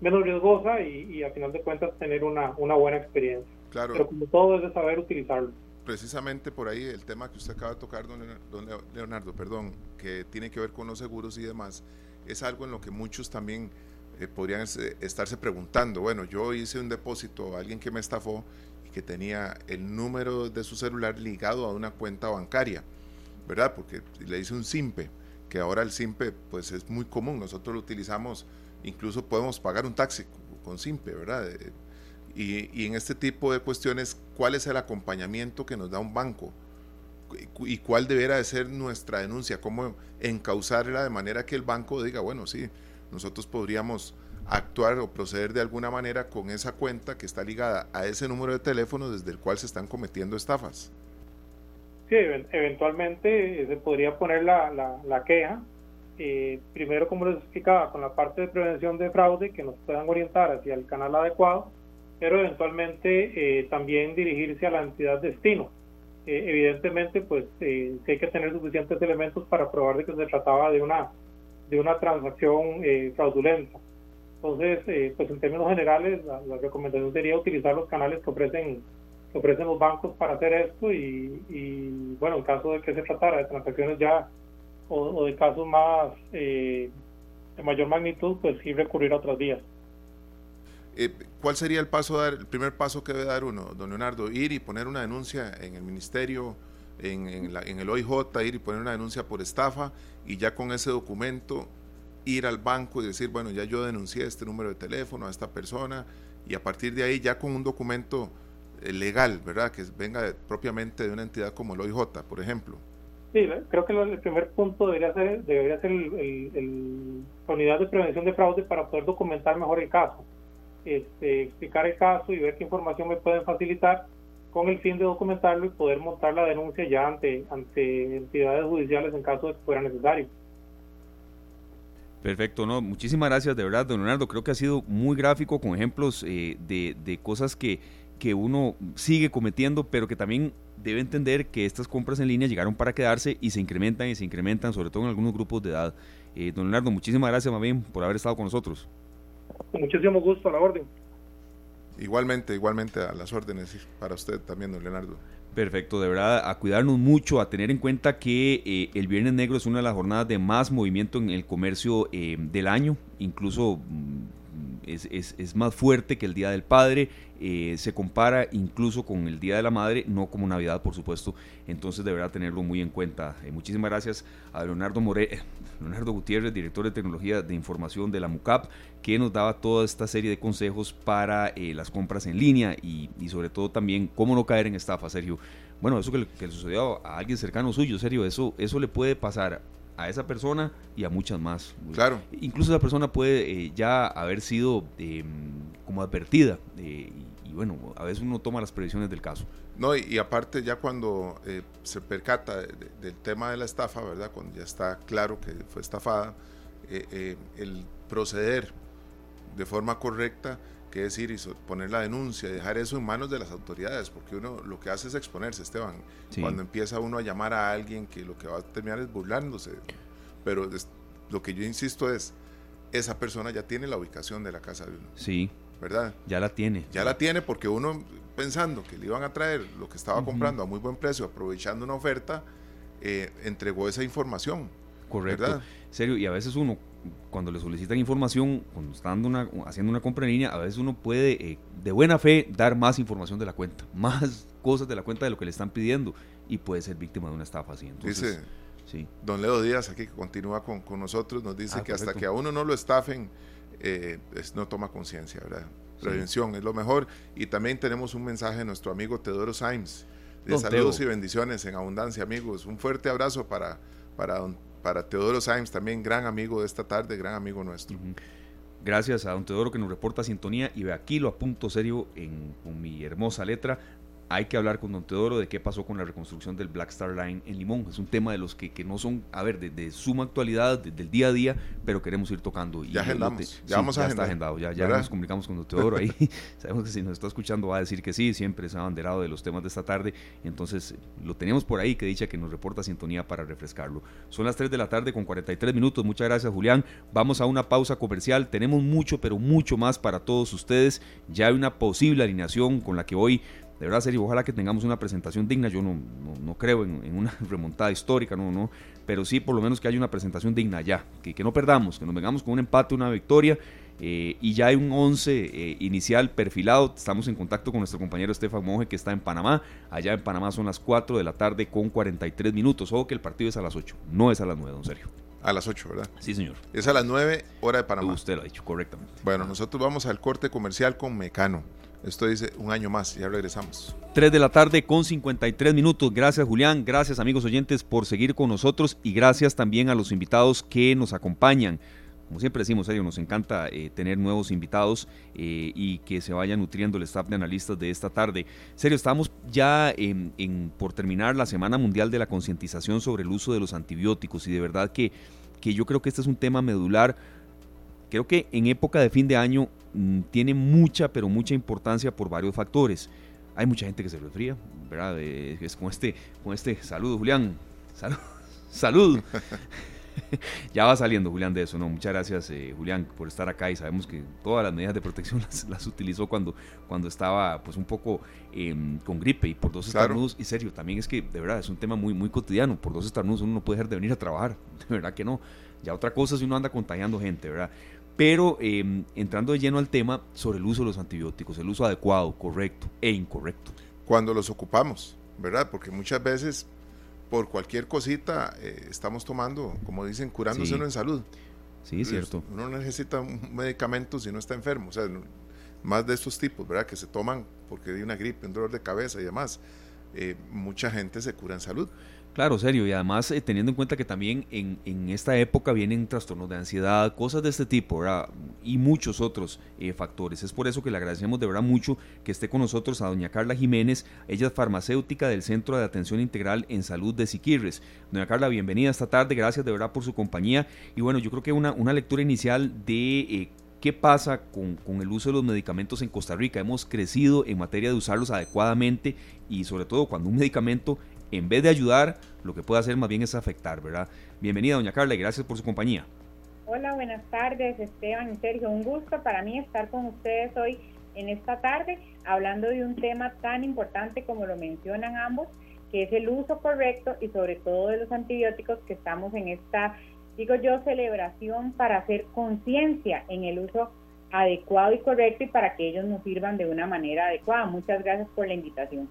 menos riesgosa y, y, a final de cuentas tener una, una buena experiencia. Claro. Pero como todo es de saber utilizarlo. Precisamente por ahí el tema que usted acaba de tocar, don Leonardo, perdón, que tiene que ver con los seguros y demás, es algo en lo que muchos también eh, podrían estarse preguntando, bueno, yo hice un depósito a alguien que me estafó y que tenía el número de su celular ligado a una cuenta bancaria, ¿verdad? Porque le hice un SIMPE, que ahora el SIMPE pues es muy común, nosotros lo utilizamos, incluso podemos pagar un taxi con SIMPE, ¿verdad? Eh, y, en este tipo de cuestiones, ¿cuál es el acompañamiento que nos da un banco? y cuál debería de ser nuestra denuncia, cómo encauzarla de manera que el banco diga, bueno, sí, nosotros podríamos actuar o proceder de alguna manera con esa cuenta que está ligada a ese número de teléfono desde el cual se están cometiendo estafas. Sí, eventualmente se podría poner la, la, queja. Eh, primero, como les explicaba, con la parte de prevención de fraude, que nos puedan orientar hacia el canal adecuado, pero eventualmente eh, también dirigirse a la entidad destino. Eh, evidentemente, pues sí hay que tener suficientes elementos para probar de que se trataba de una de una transacción eh, fraudulenta. Entonces, eh, pues en términos generales, la, recomendación sería utilizar los canales que ofrecen ofrecen los bancos para hacer esto y, bueno, en caso de que se tratara de transacciones ya o, de casos más eh, de mayor magnitud, pues sí recurrir a otras vías. ¿Cuál sería el paso dar, el primer paso que debe dar uno, don Leonardo? Ir y poner una denuncia en el ministerio en, en, el OIJ, ir y poner una denuncia por estafa y ya con ese documento ir al banco y decir, bueno, ya yo denuncié este número de teléfono a esta persona y a partir de ahí ya con un documento eh, legal, ¿verdad? Que venga propiamente de una entidad como el OIJ, por ejemplo. Sí, creo que el primer punto debería ser, debería ser la unidad de prevención de fraude para poder documentar mejor el caso, este, explicar el caso y ver qué información me pueden facilitar con el fin de documentarlo y poder montar la denuncia ya ante, ante entidades judiciales en caso de que fuera necesario. Perfecto, no, muchísimas gracias de verdad, don Leonardo. Creo que ha sido muy gráfico con ejemplos eh, de, de, cosas que, que uno sigue cometiendo, pero que también debe entender que estas compras en línea llegaron para quedarse y se incrementan y se incrementan, sobre todo en algunos grupos de edad. Eh, don Leonardo, muchísimas gracias más por haber estado con nosotros. Con muchísimo gusto, a la orden. Igualmente, igualmente a las órdenes para usted también, don Leonardo. Perfecto, de verdad, a cuidarnos mucho, a tener en cuenta que eh, el Viernes Negro es una de las jornadas de más movimiento en el comercio eh, del año, incluso mm, es, más fuerte que el Día del Padre, eh, se compara incluso con el Día de la Madre, no como Navidad, por supuesto, entonces deberá tenerlo muy en cuenta. Eh, muchísimas gracias a Leonardo, More, eh, Leonardo Gutiérrez, director de Tecnología de Información de la MUCAP, que nos daba toda esta serie de consejos para las compras en línea y, sobre todo también cómo no caer en estafa, Sergio. Bueno, eso que le, que le sucedió a alguien cercano suyo, Sergio, eso, eso le puede pasar a esa persona y a muchas más. Claro. Incluso esa persona puede eh, ya haber sido em, como advertida eh, y, bueno, a veces uno toma las previsiones del caso. No, y, aparte ya cuando eh, se percata del tema de la estafa, ¿verdad? Cuando ya está claro que fue estafada, el proceder de forma correcta decir y poner la denuncia, dejar eso en manos de las autoridades, porque uno lo que hace es exponerse, Esteban. Cuando empieza uno a llamar a alguien que lo que va a terminar es burlándose. Pero lo que yo insisto es, esa persona ya tiene la ubicación de la casa de uno. Sí. ¿Verdad? Ya la tiene. Ya la tiene porque uno pensando que le iban a traer lo que estaba comprando a muy buen precio, aprovechando una oferta, eh, entregó esa información. Correcto. Serio, y a veces uno cuando le solicitan información, cuando está una, haciendo una compra en línea, a veces uno puede eh, de buena fe dar más información de la cuenta, más cosas de la cuenta de lo que le están pidiendo y puede ser víctima de una estafa así. dice sí. don Leo Díaz, aquí que continúa con, con nosotros, nos dice ah, que hasta que a uno no lo estafen, eh, no toma conciencia, ¿verdad? Prevención es lo mejor. Y también tenemos un mensaje de nuestro amigo Teodoro Sainz. De saludos y bendiciones en abundancia, amigos. Un fuerte abrazo para, para don para Teodoro Sainz, también gran amigo de esta tarde, gran amigo nuestro. Gracias a don Teodoro que nos reporta sintonía y ve aquí lo apunto serio en, con mi hermosa letra. Hay que hablar con Don Teodoro de qué pasó con la reconstrucción del Black Star Line en Limón. Es un tema de los que, que no son, a ver, de, suma actualidad, del día a día, pero queremos ir tocando. Ya agendamos, ya vamos a ya está agendado, ya, ya nos comunicamos con Don Teodoro ahí. Sabemos que si nos está escuchando va a decir que sí, siempre se ha abanderado de los temas de esta tarde. Entonces, lo tenemos por ahí, que dicha que nos reporta sintonía para refrescarlo. Son las 3 de la tarde con 43 minutos. Muchas gracias, Julián. Vamos a una pausa comercial. Tenemos mucho, pero mucho más para todos ustedes. Ya hay una posible alineación con la que hoy de verdad, serio, ojalá que tengamos una presentación digna. Yo no, no, creo en, una remontada histórica, no, no, pero sí por lo menos que haya una presentación digna ya, que, que no perdamos, que nos vengamos con un empate, una victoria. Eh, y ya hay un 11 eh, inicial perfilado. Estamos en contacto con nuestro compañero Estefan Monge, que está en Panamá. Allá en Panamá son las 4 de la tarde con 43 minutos. Ojo que el partido es a las 8, no es a las 9, don Sergio. A las 8, ¿verdad? Sí, señor. Es a las 9, hora de Panamá. Usted lo ha dicho correctamente. Bueno, nosotros vamos al corte comercial con Mecano. Esto dice un año más, ya regresamos. 3 de la tarde con 53 minutos. Gracias Julián, gracias amigos oyentes por seguir con nosotros y gracias también a los invitados que nos acompañan. Como siempre decimos, serio, nos encanta eh, tener nuevos invitados eh, y que se vaya nutriendo el staff de analistas de esta tarde. Serio, estamos ya por terminar la Semana Mundial de la Concientización sobre el uso de los antibióticos y de verdad que, que yo creo que este es un tema medular. Creo que en época de fin de año Mm, tiene mucha, pero mucha importancia por varios factores. Hay mucha gente que se resfría, ¿verdad? es con este, con este saludo, Julián. Salud. Salud. ya va saliendo Julián de eso, ¿no? Muchas gracias, eh, Julián, por estar acá y sabemos que todas las medidas de protección las, utilizó cuando, cuando estaba pues un poco em, con gripe y por dos estarnudos. Y serio, también es que de verdad es un tema muy, muy cotidiano. Por dos estarnudos uno no puede dejar de venir a trabajar. De verdad que no. Ya otra cosa si uno anda contagiando gente, ¿verdad? Pero em, entrando de lleno al tema sobre el uso de los antibióticos, el uso adecuado, correcto e incorrecto. Cuando los ocupamos, ¿verdad? Porque muchas veces por cualquier cosita eh, estamos tomando, como dicen, curándose en salud. Sí, es cierto. Uno necesita un medicamento si no está enfermo, o sea, más de estos tipos, ¿verdad? Que se toman porque hay una gripe, un dolor de cabeza y demás. Eh, mucha gente se cura en salud. Claro, serio, y además eh, teniendo en cuenta que también en, esta época vienen trastornos de ansiedad, cosas de este tipo, ¿verdad? Y muchos otros eh, factores. Es por eso que le agradecemos de verdad mucho que esté con nosotros a doña Carla Jiménez, ella es farmacéutica del Centro de Atención Integral en Salud de Siquirres. Doña Carla, bienvenida esta tarde, gracias de verdad por su compañía. Y bueno, yo creo que una, lectura inicial de... Eh, ¿Qué pasa con, el uso de los medicamentos en Costa Rica? Hemos crecido en materia de usarlos adecuadamente y sobre todo cuando un medicamento en vez de ayudar, lo que puede hacer más bien es afectar, ¿verdad? Bienvenida, doña Carla, y gracias por su compañía. Hola, buenas tardes, Esteban y Sergio. Un gusto para mí estar con ustedes hoy en esta tarde hablando de un tema tan importante como lo mencionan ambos, que es el uso correcto y sobre todo de los antibióticos que estamos en esta, digo yo, celebración para hacer conciencia en el uso adecuado y correcto y para que ellos nos sirvan de una manera adecuada. Muchas gracias por la invitación.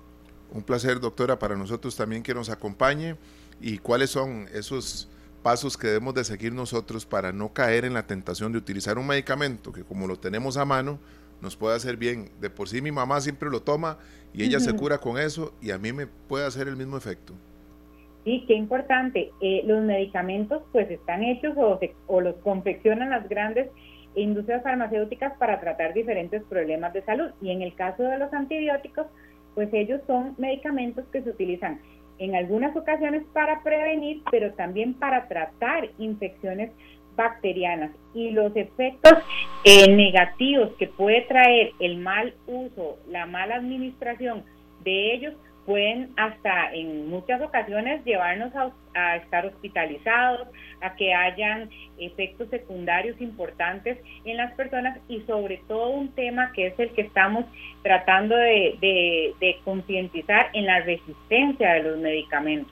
Un placer, doctora, para nosotros también que nos acompañe y cuáles son esos pasos que debemos de seguir nosotros para no caer en la tentación de utilizar un medicamento que como lo tenemos a mano nos puede hacer bien. De por sí mi mamá siempre lo toma y ella se cura con eso y a mí me puede hacer el mismo efecto. Sí, qué importante. Eh, los medicamentos pues están hechos o, o los confeccionan las grandes industrias farmacéuticas para tratar diferentes problemas de salud. Y en el caso de los antibióticos, pues ellos son medicamentos que se utilizan en algunas ocasiones para prevenir, pero también para tratar infecciones bacterianas. Y los efectos eh, negativos que puede traer el mal uso, la mala administración de ellos pueden hasta en muchas ocasiones llevarnos a, estar hospitalizados, a que hayan efectos secundarios importantes en las personas y sobre todo un tema que es el que estamos tratando de, de, concientizar en la resistencia de los medicamentos.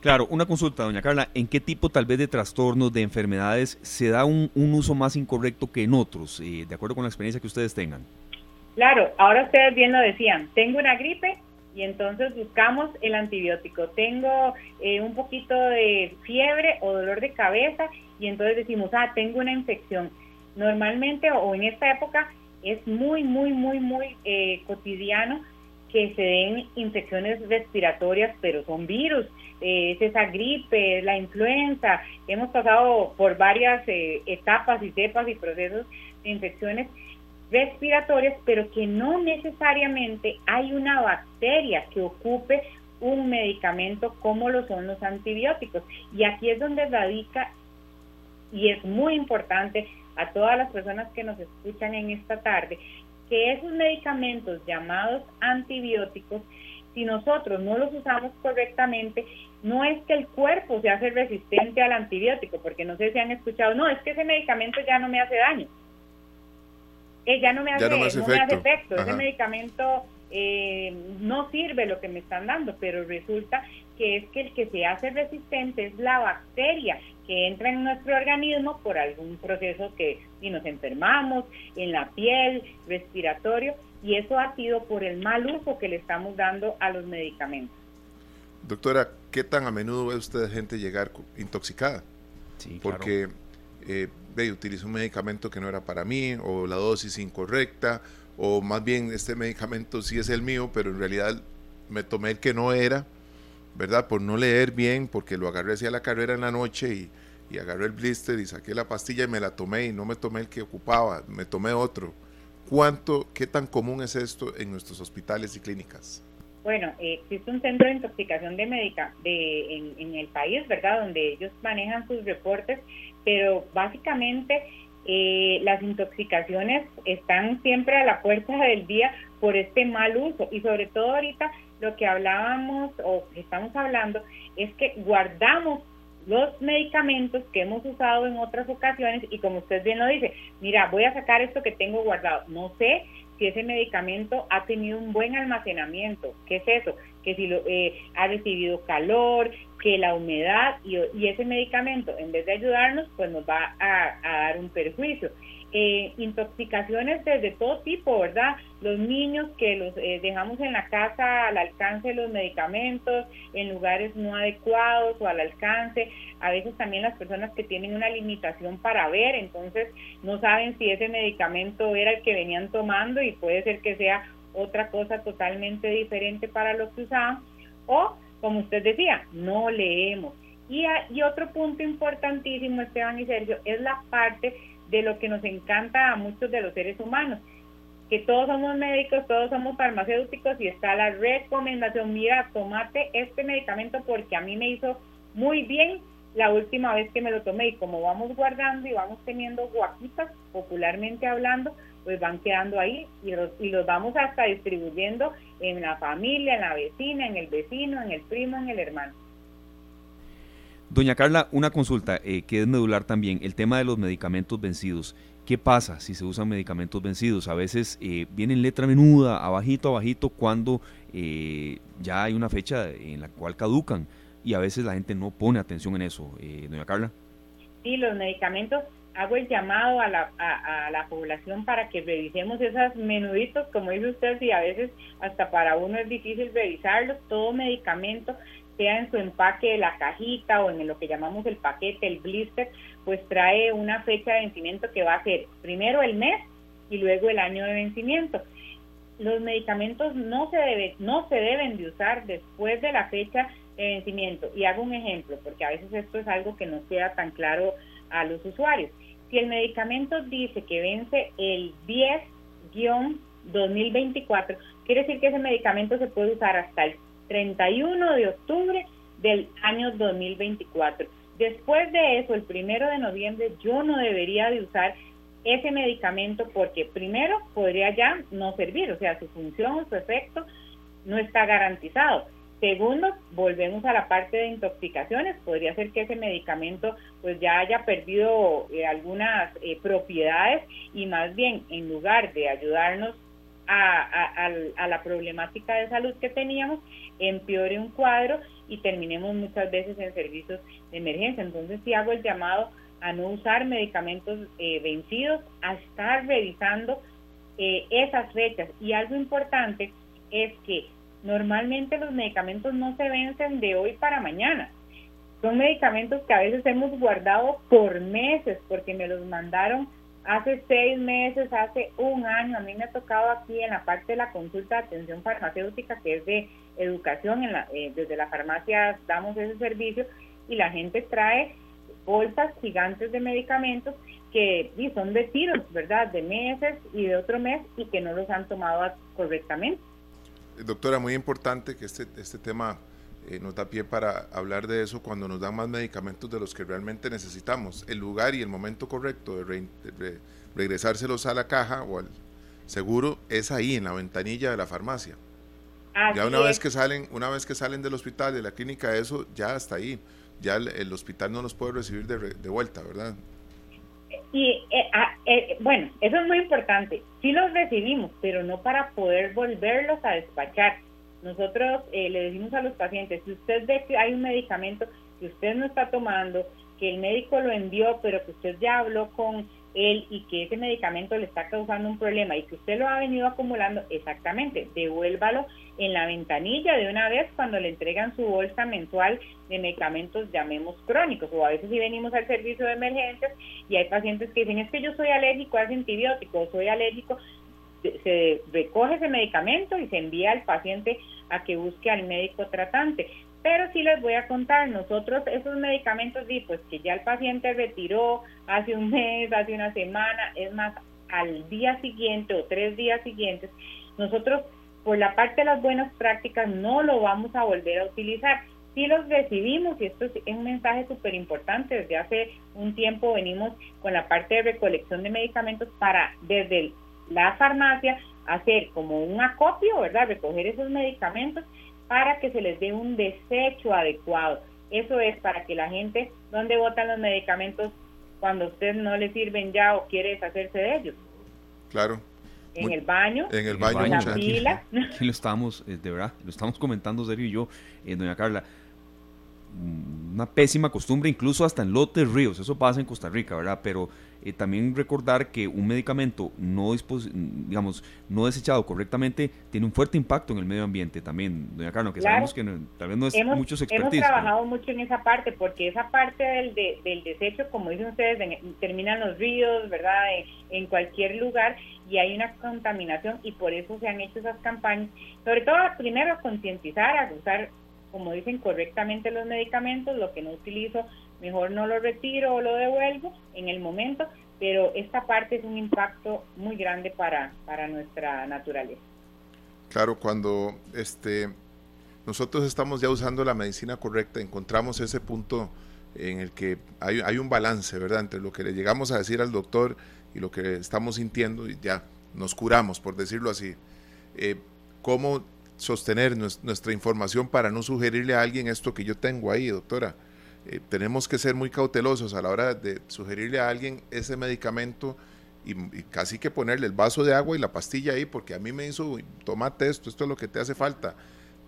Claro, una consulta, doña Carla, ¿en qué tipo tal vez de trastornos, de enfermedades se da un, uso más incorrecto que en otros, eh, de acuerdo con la experiencia que ustedes tengan? Claro, ahora ustedes bien lo decían, tengo una gripe y entonces buscamos el antibiótico. Tengo eh, un poquito de fiebre o dolor de cabeza y entonces decimos, ah, tengo una infección. Normalmente o en esta época es muy, muy, muy, muy eh, cotidiano que se den infecciones respiratorias, pero son virus, eh, es esa gripe, la influenza. Hemos pasado por varias etapas y cepas y procesos de infecciones respiratorias, pero que no necesariamente hay una bacteria que ocupe un medicamento como lo son los antibióticos. Y aquí es donde radica, y es muy importante a todas las personas que nos escuchan en esta tarde, que esos medicamentos llamados antibióticos, si nosotros no los usamos correctamente, no es que el cuerpo se hace resistente al antibiótico, porque no sé si han escuchado, no, es que ese medicamento ya no me hace daño. Eh, ya no me hace, efecto. Ese medicamento eh, no sirve lo que me están dando, pero resulta que es que el que se hace resistente es la bacteria que entra en nuestro organismo por algún proceso que si nos enfermamos, en la piel, respiratorio, y eso ha sido por el mal uso que le estamos dando a los medicamentos. Doctora, ¿qué tan a menudo ve usted gente llegar intoxicada? Sí, Porque eh, ve, utilizo un medicamento que no era para mí, o la dosis incorrecta, o más bien este medicamento sí es el mío, pero en realidad me tomé el que no era, ¿verdad? Por no leer bien, porque lo agarré hacia la carrera en la noche y, y agarré el blister y saqué la pastilla y me la tomé y no me tomé el que ocupaba, me tomé otro. ¿Cuánto, qué tan común es esto en nuestros hospitales y clínicas? Bueno, existe un centro de intoxicación de médica de, en, el país, ¿verdad? Donde ellos manejan sus reportes, pero básicamente eh, las intoxicaciones están siempre a la puerta del día por este mal uso y sobre todo ahorita lo que hablábamos o estamos hablando es que guardamos los medicamentos que hemos usado en otras ocasiones y como usted bien lo dice, mira, voy a sacar esto que tengo guardado. No sé si ese medicamento ha tenido un buen almacenamiento. ¿Qué es eso? Que si lo, eh, ha recibido calor, que la humedad y, ese medicamento, en vez de ayudarnos, pues nos va a dar un perjuicio. Eh, intoxicaciones desde todo tipo, ¿verdad? Los niños que los eh, dejamos en la casa al alcance de los medicamentos, en lugares no adecuados o al alcance, a veces también las personas que tienen una limitación para ver, entonces no saben si ese medicamento era el que venían tomando y puede ser que sea otra cosa totalmente diferente para lo que usaban, o como usted decía, no leemos. Y, y otro punto importantísimo, Esteban y Sergio, es la parte de lo que nos encanta a muchos de los seres humanos, que todos somos médicos, todos somos farmacéuticos y está la recomendación, mira, tomate este medicamento porque a mí me hizo muy bien la última vez que me lo tomé y como vamos guardando y vamos teniendo guaquitas, popularmente hablando, pues van quedando ahí y los, y los vamos hasta distribuyendo en la familia, en la vecina, en el vecino, en el primo, en el hermano. Doña Carla, una consulta eh, que es medular también, el tema de los medicamentos vencidos. ¿Qué pasa si se usan medicamentos vencidos? A veces eh, vienen letra menuda, abajito, abajito, cuando eh, ya hay una fecha en la cual caducan y a veces la gente no pone atención en eso. Eh, doña Carla. Sí, los medicamentos, hago el llamado a la, a, la población para que revisemos esos menuditos, como dice usted, y a veces hasta para uno es difícil revisarlos, todo medicamento sea en su empaque de la cajita o en lo que llamamos el paquete, el blister, pues trae una fecha de vencimiento que va a ser primero el mes y luego el año de vencimiento. Los medicamentos no se, debe, no se deben de usar después de la fecha de vencimiento. Y hago un ejemplo, porque a veces esto es algo que no queda tan claro a los usuarios. Si el medicamento dice que vence el 10-2024, quiere decir que ese medicamento se puede usar hasta el 31 de octubre del año 2024. Después de eso, el primero de noviembre, yo no debería de usar ese medicamento porque primero podría ya no servir, o sea, su función su efecto no está garantizado. Segundo, volvemos a la parte de intoxicaciones. Podría ser que ese medicamento pues ya haya perdido eh, algunas eh, propiedades y más bien en lugar de ayudarnos a, la problemática de salud que teníamos, empeore un cuadro y terminemos muchas veces en servicios de emergencia. Entonces si hago el llamado a no usar medicamentos eh, vencidos, a estar revisando eh, esas fechas. Y algo importante es que normalmente los medicamentos no se vencen de hoy para mañana. Son medicamentos que a veces hemos guardado por meses porque me los mandaron hace seis meses, hace un año, a mí me ha tocado aquí en la parte de la consulta de atención farmacéutica, que es de educación, en la, eh, desde la farmacia damos ese servicio y la gente trae bolsas gigantes de medicamentos que son de tiros, ¿verdad? De meses y de otro mes y que no los han tomado correctamente. Doctora, muy importante que este, este tema eh, nos da pie para hablar de eso cuando nos dan más medicamentos de los que realmente necesitamos. El lugar y el momento correcto de, regresárselos a la caja o al seguro es ahí, en la ventanilla de la farmacia. ya una vez que salen, una vez que salen del hospital, de la clínica, eso ya está ahí. Ya el, hospital no los puede recibir de, de vuelta, ¿verdad? Y eh, ah, eh, bueno, eso es muy importante. Sí los recibimos, pero no para poder volverlos a despachar. Nosotros eh, le decimos a los pacientes, si usted ve que hay un medicamento que usted no está tomando, que el médico lo envió, pero que usted ya habló con él y que ese medicamento le está causando un problema y que usted lo ha venido acumulando, exactamente, devuélvalo en la ventanilla de una vez cuando le entregan su bolsa mensual de medicamentos, llamemos crónicos, o a veces si venimos al servicio de emergencias y hay pacientes que dicen, es que yo soy alérgico a ese antibiótico, soy alérgico, se recoge ese medicamento y se envía al paciente a que busque al médico tratante. Pero sí les voy a contar, nosotros esos medicamentos, sí, pues que ya el paciente retiró hace un mes, hace una semana, es más, al día siguiente o tres días siguientes, nosotros por la parte de las buenas prácticas no lo vamos a volver a utilizar. Sí los recibimos y esto es un mensaje súper importante. Desde hace un tiempo venimos con la parte de recolección de medicamentos para desde la farmacia hacer como un acopio, ¿verdad? Recoger esos medicamentos para que se les dé un desecho adecuado. Eso es para que la gente, ¿dónde botan los medicamentos cuando a usted no le sirven ya o quiere deshacerse de ellos? Claro. En el baño. En el baño. En la fila. Aquí, lo estamos, eh, de verdad, lo estamos comentando Sergio y yo, eh, doña Carla una pésima costumbre, incluso hasta en lotes ríos, eso pasa en Costa Rica, ¿verdad? Pero eh, también recordar que un medicamento no, digamos, no desechado correctamente tiene un fuerte impacto en el medio ambiente también, doña Carlos, que sabemos que tal vez no es hemos, muchos expertise. Hemos trabajado mucho en esa parte, porque esa parte del, del desecho, como dicen ustedes, terminan los ríos, ¿verdad? En, cualquier lugar y hay una contaminación y por eso se han hecho esas campañas, sobre todo primero concientizar, a usar como dicen correctamente los medicamentos, lo que no utilizo, mejor no lo retiro o lo devuelvo en el momento, pero esta parte es un impacto muy grande para, para nuestra naturaleza. Claro, cuando este, nosotros estamos ya usando la medicina correcta, encontramos ese punto en el que hay, hay, un balance, ¿verdad?, entre lo que le llegamos a decir al doctor y lo que estamos sintiendo y ya nos curamos, por decirlo así. Eh, ¿Cómo sostener nuestra información para no sugerirle a alguien esto que yo tengo ahí, doctora. Eh, tenemos que ser muy cautelosos a la hora de sugerirle a alguien ese medicamento y, casi que ponerle el vaso de agua y la pastilla ahí, porque a mí me hizo, tomate esto, esto es lo que te hace falta,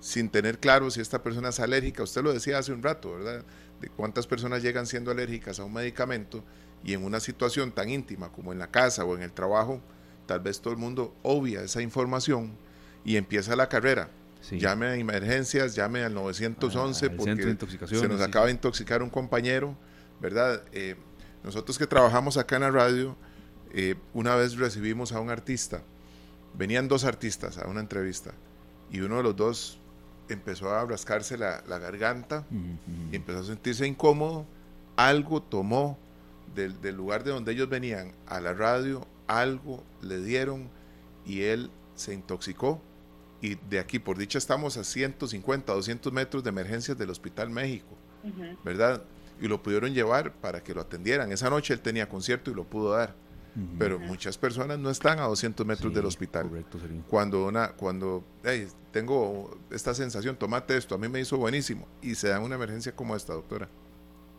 sin tener claro si esta persona es alérgica. Usted lo decía hace un rato, ¿verdad? De cuántas personas llegan siendo alérgicas a un medicamento y en una situación tan íntima como en la casa o en el trabajo, tal vez todo el mundo obvia esa información y empieza la carrera. Llame a emergencias, llame al 911 ah, porque se nos acaba de intoxicar un compañero, ¿verdad? Eh, nosotros que trabajamos acá en la radio, eh, una vez recibimos a un artista, venían dos artistas a una entrevista y uno de los dos empezó a rascarse la, garganta y empezó a sentirse incómodo, algo tomó del, del lugar de donde ellos venían a la radio, algo le dieron y él se intoxicó y de aquí, por dicha, estamos a 150, 200 metros de emergencias del Hospital México, ¿verdad? Y lo pudieron llevar para que lo atendieran. Esa noche él tenía concierto y lo pudo dar. Pero muchas personas no están a 200 metros del hospital. cuando una, cuando tengo esta sensación, tomate esto, a mí me hizo buenísimo y se da una emergencia como esta, doctora.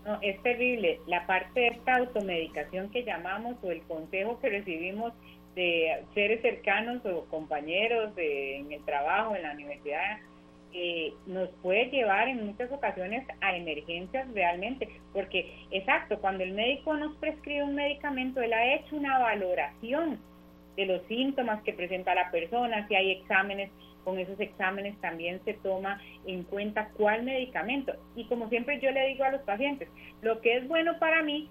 No, es terrible. La parte de esta automedicación que llamamos o el consejo que recibimos de seres cercanos o compañeros de, en el trabajo, en la universidad, eh, nos puede llevar en muchas ocasiones a emergencias realmente, porque exacto, cuando el médico nos prescribe un medicamento, él ha hecho una valoración de los síntomas que presenta la persona, si hay exámenes, con esos exámenes también se toma en cuenta cuál medicamento. Y como siempre yo le digo a los pacientes, lo que es bueno para mí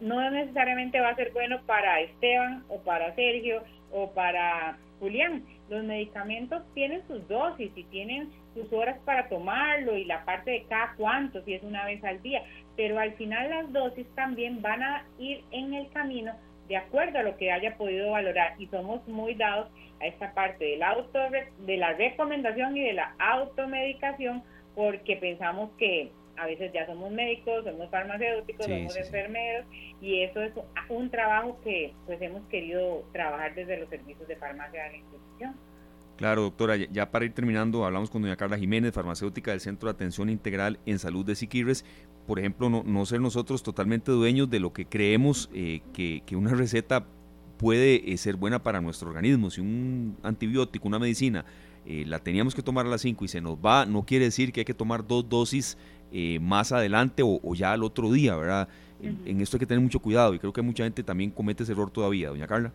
no necesariamente va a ser bueno para Esteban o para Sergio o para Julián. Los medicamentos tienen sus dosis y tienen sus horas para tomarlo y la parte de cada cuánto, si es una vez al día, pero al final las dosis también van a ir en el camino de acuerdo a lo que haya podido valorar y somos muy dados a esta parte del auto, de la recomendación y de la automedicación porque pensamos que a veces ya somos médicos, somos farmacéuticos, somos enfermeros y eso es un trabajo que pues hemos querido trabajar desde los servicios de farmacia de la institución. Claro, doctora, ya para ir terminando, hablamos con doña Carla Jiménez, farmacéutica del Centro de Atención Integral en Salud de Siquirres. Por ejemplo, no, no ser nosotros totalmente dueños de lo que creemos eh, que, que, una receta puede eh, ser buena para nuestro organismo. Si un antibiótico, una medicina, eh, la teníamos que tomar a las 5 y se nos va, no quiere decir que hay que tomar dos dosis más adelante o, ya al otro día, ¿verdad? En esto hay que tener mucho cuidado y creo que mucha gente también comete ese error todavía, doña Carla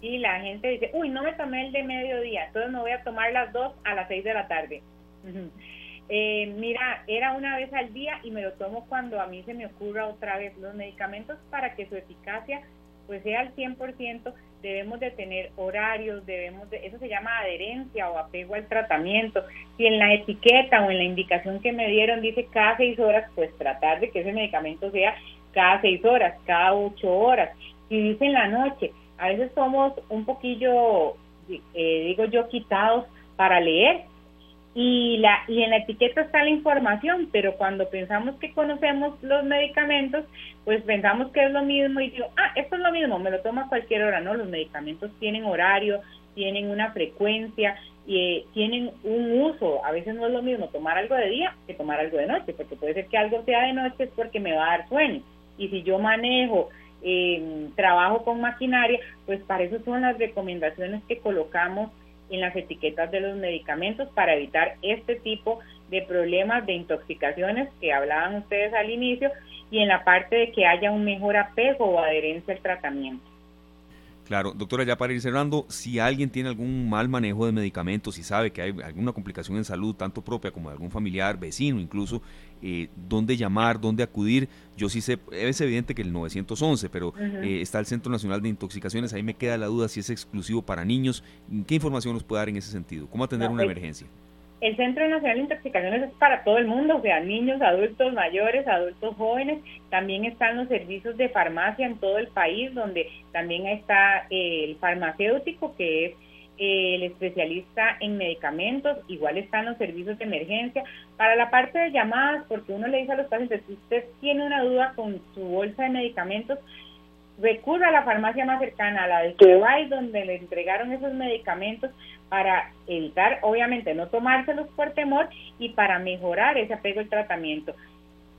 y la gente dice, uy, no me tomé el de mediodía, entonces me voy a tomar las dos a las seis de la tarde. Eh, mira, era una vez al día y me lo tomo cuando a mí se me ocurra otra vez. Los medicamentos para que su eficacia pues sea al 100%, debemos de tener horarios, debemos de, eso se llama adherencia o apego al tratamiento. Si en la etiqueta o en la indicación que me dieron dice cada seis horas, pues tratar de que ese medicamento sea cada seis horas, cada ocho horas. Si dice en la noche, a veces somos un poquillo, eh, digo yo, quitados para leer y, la, y en la etiqueta está la información, pero cuando pensamos que conocemos los medicamentos, pues pensamos que es lo mismo y digo, ah, esto es lo mismo, me lo tomo a cualquier hora, ¿no? Los medicamentos tienen horario, tienen una frecuencia y eh, tienen un uso. A veces no es lo mismo tomar algo de día que tomar algo de noche, porque puede ser que algo sea de noche es porque me va a dar sueño. Y si yo manejo eh, trabajo con maquinaria, pues para eso son las recomendaciones que colocamos en las etiquetas de los medicamentos para evitar este tipo de problemas de intoxicaciones que hablaban ustedes al inicio y en la parte de que haya un mejor apego o adherencia al tratamiento. Claro, doctora, ya para ir cerrando, si alguien tiene algún mal manejo de medicamentos, y sabe que hay alguna complicación en salud, tanto propia como de algún familiar, vecino incluso, eh, dónde llamar, dónde acudir. Yo sí sé, es evidente que el 911, pero eh, está el Centro Nacional de Intoxicaciones, ahí me queda la duda si es exclusivo para niños. ¿Qué información nos puede dar en ese sentido? ¿Cómo atender una emergencia? El Centro Nacional de Intoxicaciones es para todo el mundo, o sea, niños, adultos mayores, adultos jóvenes. También están los servicios de farmacia en todo el país, donde también está eh, el farmacéutico, que es eh, el especialista en medicamentos. Igual están los servicios de emergencia. Para la parte de llamadas, porque uno le dice a los pacientes, si usted tiene una duda con su bolsa de medicamentos, recurra a la farmacia más cercana, a la de y donde le entregaron esos medicamentos para evitar, obviamente, no tomárselos por temor y para mejorar ese apego al tratamiento.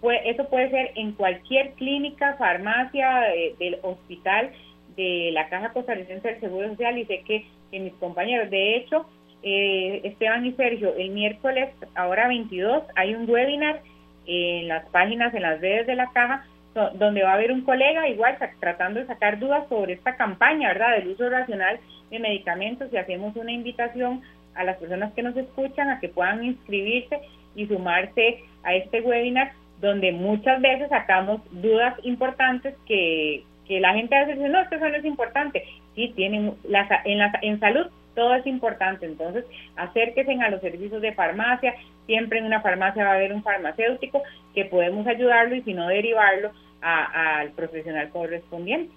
Pues eso puede ser en cualquier clínica, farmacia, eh, del hospital, de la Caja Costarricense del Seguro Social y sé que, mis compañeros, de hecho, eh, Esteban y Sergio, el miércoles, ahora 22, hay un webinar en las páginas, en las redes de la Caja, donde va a haber un colega igual tratando de sacar dudas sobre esta campaña, ¿verdad?, del uso racional de medicamentos y hacemos una invitación a las personas que nos escuchan a que puedan inscribirse y sumarse a este webinar donde muchas veces sacamos dudas importantes que, que la gente a veces dice, no, esto no es importante. Sí, tienen en, la, en salud todo es importante. Entonces, acérquense a los servicios de farmacia. Siempre en una farmacia va a haber un farmacéutico que podemos ayudarlo y si no derivarlo al profesional correspondiente.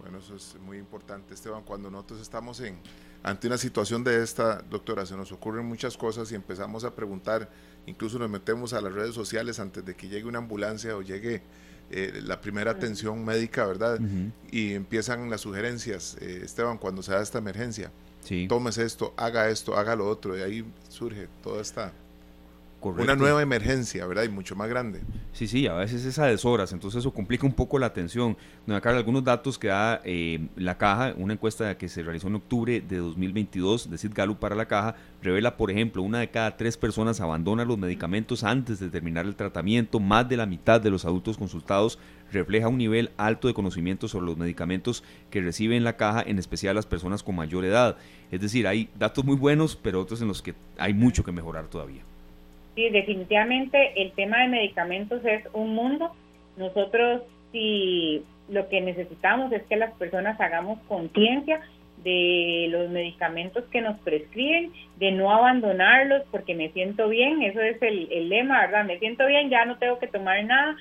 Bueno, eso es muy importante, Esteban. Cuando nosotros estamos en ante una situación de esta, doctora, se nos ocurren muchas cosas y empezamos a preguntar, incluso nos metemos a las redes sociales antes de que llegue una ambulancia o llegue eh, la primera atención médica, ¿verdad? Y empiezan las sugerencias, eh, Esteban, cuando se da esta emergencia. Sí. Tómese esto, haga esto, haga lo otro, y ahí surge toda esta una nueva emergencia, ¿verdad? Y mucho más grande. Sí, sí, a veces es a deshoras, entonces eso complica un poco la atención. Acá algunos datos que da eh, la caja, una encuesta que se realizó en octubre de 2022 de Sid Gallup para la caja, revela, por ejemplo, una de cada tres personas abandona los medicamentos antes de terminar el tratamiento, más de la mitad de los adultos consultados refleja un nivel alto de conocimiento sobre los medicamentos que reciben la caja, en especial las personas con mayor edad. Es decir, hay datos muy buenos, pero otros en los que hay mucho que mejorar todavía. Sí, definitivamente el tema de medicamentos es un mundo. Nosotros si lo que necesitamos es que las personas hagamos conciencia de los medicamentos que nos prescriben, de no abandonarlos porque me siento bien, eso es el, el lema, ¿verdad? Me siento bien, ya no tengo que tomar nada.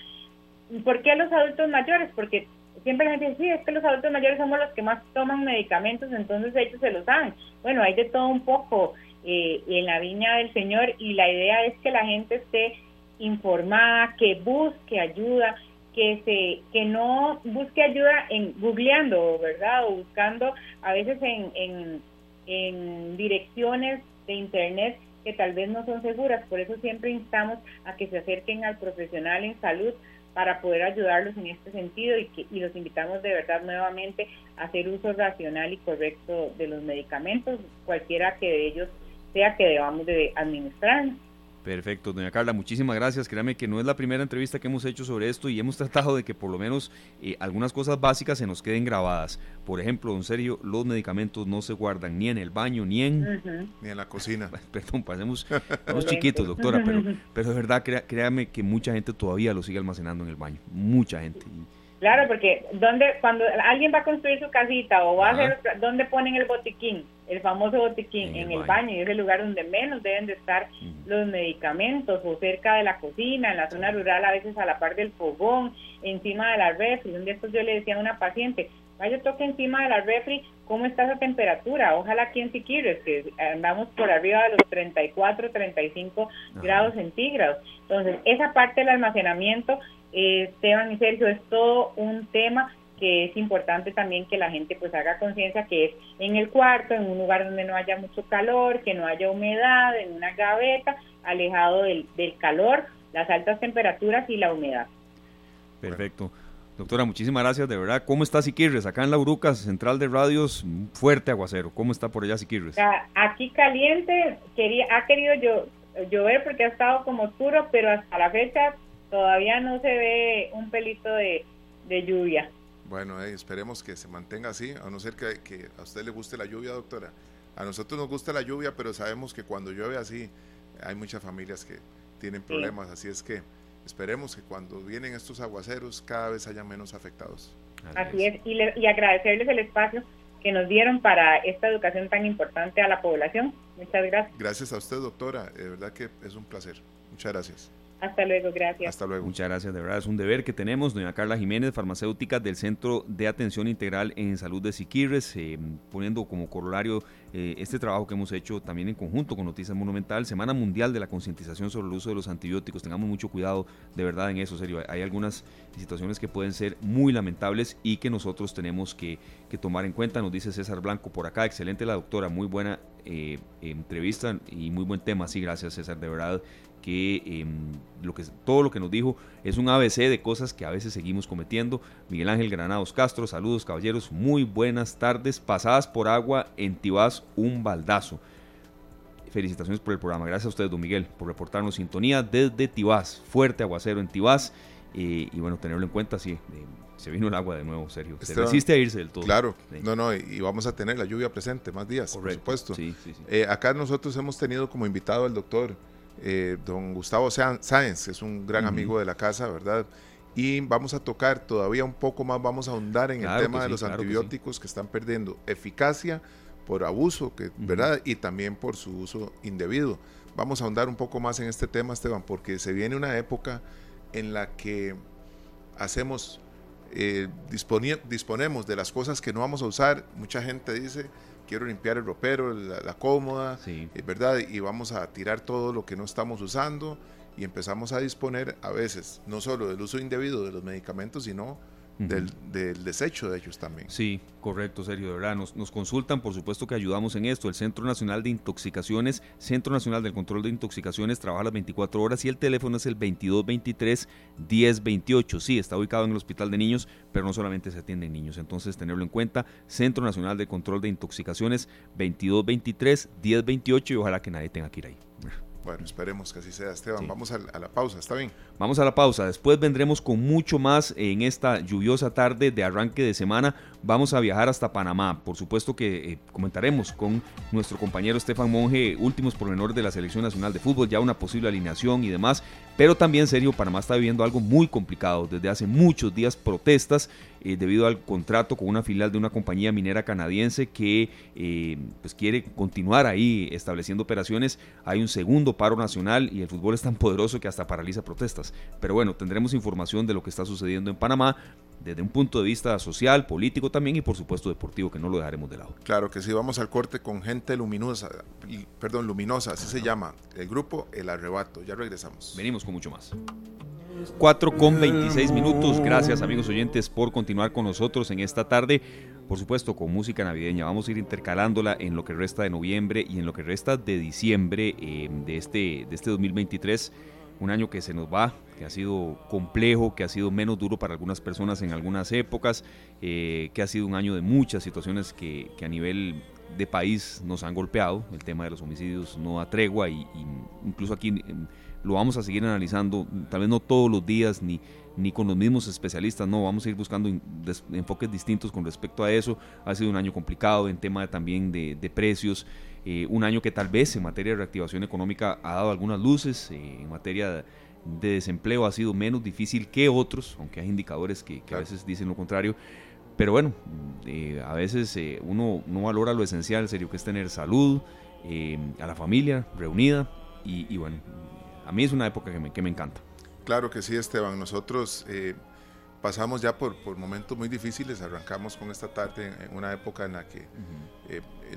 ¿Por qué los adultos mayores? Porque siempre la gente dice, sí, es que los adultos mayores somos los que más toman medicamentos, entonces ellos se los dan. Bueno, hay de todo un poco eh, en la viña del Señor y la idea es que la gente esté informada, que busque ayuda, que se que no busque ayuda en googleando, ¿verdad? O buscando a veces en, en, en direcciones de internet que tal vez no son seguras. Por eso siempre instamos a que se acerquen al profesional en salud para poder ayudarlos en este sentido y, que, y los invitamos de verdad nuevamente a hacer uso racional y correcto de los medicamentos, cualquiera que de ellos sea que debamos de administrar. Perfecto, doña Carla, muchísimas gracias. Créame que no es la primera entrevista que hemos hecho sobre esto y hemos tratado de que por lo menos eh, algunas cosas básicas se nos queden grabadas. Por ejemplo, don Sergio, los medicamentos no se guardan ni en el baño ni en... Ni en la cocina. Perdón, pasemos, somos chiquitos, doctora, pero, pero de verdad créame que mucha gente todavía lo sigue almacenando en el baño. Mucha gente. Claro, porque donde cuando alguien va a construir su casita o va a hacer, ¿dónde ponen el botiquín? El famoso botiquín, en, el, baño. y es el lugar donde menos deben de estar los medicamentos, o cerca de la cocina, en la zona rural, a veces a la par del fogón, encima de la refri. Un día estos yo le decía a una paciente, vaya toque encima de la refri, ¿cómo está esa temperatura? Ojalá aquí en Siquirres, que andamos por arriba de los 34, 35 grados centígrados. Entonces, esa parte del almacenamiento Esteban y Sergio, es todo un tema que es importante también que la gente pues haga conciencia que es en el cuarto, en un lugar donde no haya mucho calor, que no haya humedad, en una gaveta, alejado del, calor, las altas temperaturas y la humedad. Perfecto. Doctora, muchísimas gracias, de verdad. ¿Cómo está Siquirres? Acá en la Uruca, central de radios, fuerte aguacero. ¿Cómo está por allá Siquirres? Aquí caliente, quería, ha querido yo, llover porque ha estado como oscuro, pero hasta la fecha todavía no se ve un pelito de, lluvia. Bueno, eh, esperemos que se mantenga así, a no ser que, a usted le guste la lluvia, doctora. A nosotros nos gusta la lluvia, pero sabemos que cuando llueve así, hay muchas familias que tienen problemas, así es que esperemos que cuando vienen estos aguaceros cada vez haya menos afectados. Así es, y, y agradecerles el espacio que nos dieron para esta educación tan importante a la población. Muchas gracias. Gracias a usted, doctora. De verdad que es un placer. Muchas gracias. Hasta luego, gracias. Hasta luego. Muchas gracias, de verdad es un deber que tenemos. Doña Carla Jiménez, farmacéutica del Centro de Atención Integral en Salud de Siquirres, eh, poniendo como corolario eh, este trabajo que hemos hecho también en conjunto con Noticias Monumental, Semana Mundial de la Concientización sobre el uso de los antibióticos. Tengamos mucho cuidado, de verdad, en eso, serio. Hay algunas situaciones que pueden ser muy lamentables y que nosotros tenemos que, tomar en cuenta. Nos dice César Blanco por acá, excelente la doctora, muy buena eh, entrevista y muy buen tema. Sí, gracias César, de verdad que em, lo que, todo lo que nos dijo es un ABC de cosas que a veces seguimos cometiendo. Miguel Ángel Granados Castro, saludos caballeros, muy buenas tardes, pasadas por agua en Tibás, un baldazo. Felicitaciones por el programa, gracias a ustedes, don Miguel, por reportarnos sintonía desde Tibás, fuerte aguacero en Tibás, eh, y bueno, tenerlo en cuenta, sí, se vino el agua de nuevo, Sergio. Se resiste a irse del todo. Claro, no, no, y, vamos a tener la lluvia presente más días, por supuesto. Eh, acá nosotros hemos tenido como invitado al doctor eh, don Gustavo Sáenz, es un gran amigo de la casa, ¿verdad? Y vamos a tocar todavía un poco más, vamos a ahondar en el tema de los antibióticos que, están perdiendo eficacia por abuso, que, ¿verdad? Y también por su uso indebido. Vamos a ahondar un poco más en este tema, Esteban, porque se viene una época en la que hacemos, eh, disponemos de las cosas que no vamos a usar. Mucha gente dice, quiero limpiar el ropero, la, cómoda, sí. Eh, ¿verdad? Y vamos a tirar todo lo que no estamos usando y empezamos a disponer a veces no solo del uso indebido de los medicamentos, sino del, desecho de ellos también. Sí, correcto, Sergio, de verdad. Nos, nos, consultan, por supuesto que ayudamos en esto. El Centro Nacional de Intoxicaciones, Centro Nacional del Control de Intoxicaciones, trabaja las 24 horas y el teléfono es el 2223-1028. Sí, está ubicado en el Hospital de Niños, pero no solamente se atienden niños. Entonces, tenerlo en cuenta. Centro Nacional de Control de Intoxicaciones, 2223-1028 y ojalá que nadie tenga que ir ahí. Bueno, esperemos que así sea, Esteban. Vamos a, la pausa, ¿está bien? Vamos a la pausa. Después vendremos con mucho más en esta lluviosa tarde de arranque de semana. Vamos a viajar hasta Panamá. Por supuesto que eh, comentaremos con nuestro compañero Estefan Monge últimos pormenores de la Selección Nacional de Fútbol, ya una posible alineación y demás. Pero también, serio, Panamá está viviendo algo muy complicado. Desde hace muchos días protestas eh, debido al contrato con una filial de una compañía minera canadiense que eh, pues quiere continuar ahí estableciendo operaciones. Hay un segundo paro nacional y el fútbol es tan poderoso que hasta paraliza protestas. Pero bueno, tendremos información de lo que está sucediendo en Panamá desde un punto de vista social, político también y por supuesto deportivo, que no lo dejaremos de lado. Claro que sí, vamos al corte con gente luminosa, perdón, luminosa, así se llama el grupo El Arrebato. Ya regresamos. Venimos con mucho más. 4 con 26 minutos. Gracias amigos oyentes por continuar con nosotros en esta tarde. Por supuesto con música navideña. Vamos a ir intercalándola en lo que resta de noviembre y en lo que resta de diciembre eh, de, este, de este 2023. Un año que se nos va, que ha sido complejo, que ha sido menos duro para algunas personas en algunas épocas, eh, que ha sido un año de muchas situaciones que, a nivel de país nos han golpeado. El tema de los homicidios no da tregua y, incluso aquí em, lo vamos a seguir analizando, tal vez no todos los días ni, ni con los mismos especialistas, no, vamos a ir buscando enfoques distintos con respecto a eso. Ha sido un año complicado en tema también de, precios, eh, un año que tal vez en materia de reactivación económica ha dado algunas luces, eh, en materia de de desempleo ha sido menos difícil que otros, aunque hay indicadores que, a veces dicen lo contrario. Pero bueno, eh, a veces uno no valora lo esencial, serio, que es tener salud, a la familia reunida y, bueno, a mí es una época que me, que me encanta. Claro que sí, Esteban. Nosotros pasamos ya por, por, momentos muy difíciles. Arrancamos con esta tarde en una época en la que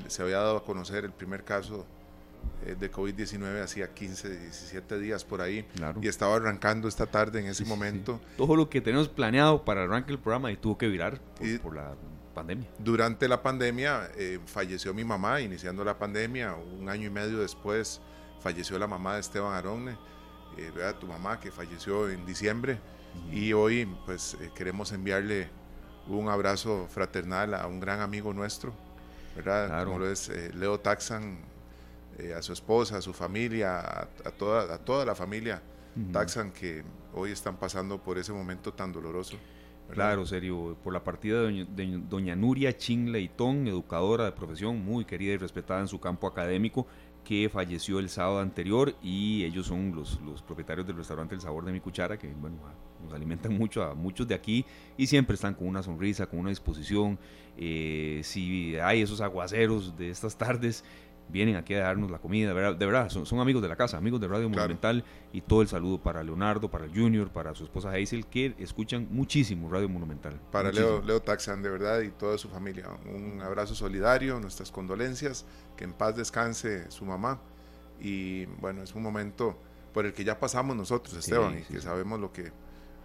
se había dado a conocer el primer caso eh, de COVID-19 hacía 15, 17 días por ahí y estaba arrancando esta tarde en ese momento. Todo lo que tenemos planeado para arrancar el programa y tuvo que virar por, la pandemia. Durante la pandemia eh, falleció mi mamá, iniciando la pandemia, un año y medio después falleció la mamá de Esteban Aronne, eh, tu mamá que falleció en diciembre y hoy pues queremos enviarle un abrazo fraternal a un gran amigo nuestro, ¿verdad? Como lo es Leo Taxan, eh, a su esposa, a su familia, a, toda, a toda la familia Taxan que hoy están pasando por ese momento tan doloroso. Claro, serio, por la partida de doña, Nuria Ching Leitón, educadora de profesión, muy querida y respetada en su campo académico, que falleció el sábado anterior y ellos son los, los propietarios del restaurante El Sabor de mi Cuchara, que bueno, nos alimentan mucho a muchos de aquí y siempre están con una sonrisa, con una disposición. Eh, si hay esos aguaceros de estas tardes, vienen aquí a darnos la comida, de verdad, son, amigos de la casa, amigos de Radio Monumental. Y todo el saludo para Leonardo, para el Junior, para su esposa Hazel, que escuchan muchísimo Radio Monumental. Para Leo, Leo Taxan, de verdad, y toda su familia, un abrazo solidario, nuestras condolencias, que en paz descanse su mamá. Y bueno, es un momento por el que ya pasamos nosotros, Esteban, y que sabemos lo que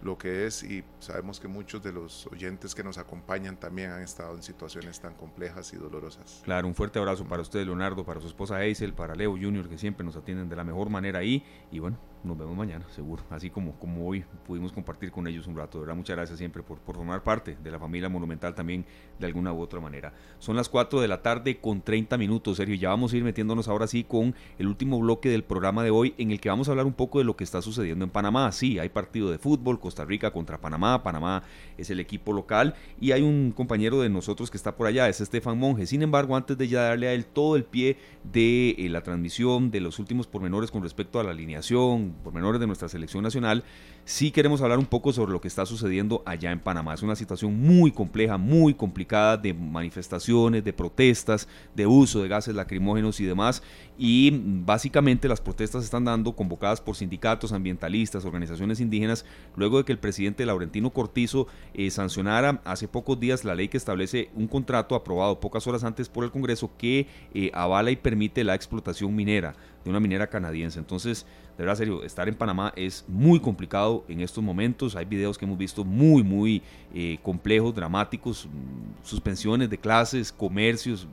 lo que es y sabemos que muchos de los oyentes que nos acompañan también han estado en situaciones tan complejas y dolorosas. Claro, un fuerte abrazo para usted, Leonardo, para su esposa Hazel, para Leo Junior, que siempre nos atienden de la mejor manera ahí. Y bueno, nos vemos mañana, seguro. Así como, como hoy pudimos compartir con ellos un rato. De verdad, muchas gracias siempre por, formar parte de la familia monumental también de alguna u otra manera. Son las 4 de la tarde con 30 minutos, Sergio. Ya vamos a ir metiéndonos ahora sí con el último bloque del programa de hoy en el que vamos a hablar un poco de lo que está sucediendo en Panamá. Sí, hay partido de fútbol, Costa Rica contra Panamá. Panamá es el equipo local y hay un compañero de nosotros que está por allá, es Estefan Monge. Sin embargo, antes de ya darle a él todo el pie de eh, la transmisión, de los últimos pormenores con respecto a la alineación, pormenores de nuestra selección nacional, sí queremos hablar un poco sobre lo que está sucediendo allá en Panamá. Es una situación muy compleja, muy complicada de manifestaciones, de protestas, de uso de gases lacrimógenos y demás. Y básicamente las protestas están dando convocadas por sindicatos, ambientalistas, organizaciones indígenas, luego de que el presidente Laurentino Cortizo eh, sancionara hace pocos días la ley que establece un contrato aprobado pocas horas antes por el Congreso que eh, avala y permite la explotación minera de una minera canadiense. Entonces, de verdad, serio, estar en Panamá es muy complicado en estos momentos. Hay videos que hemos visto muy, muy eh, complejos, dramáticos, mm, suspensiones de clases, comercios,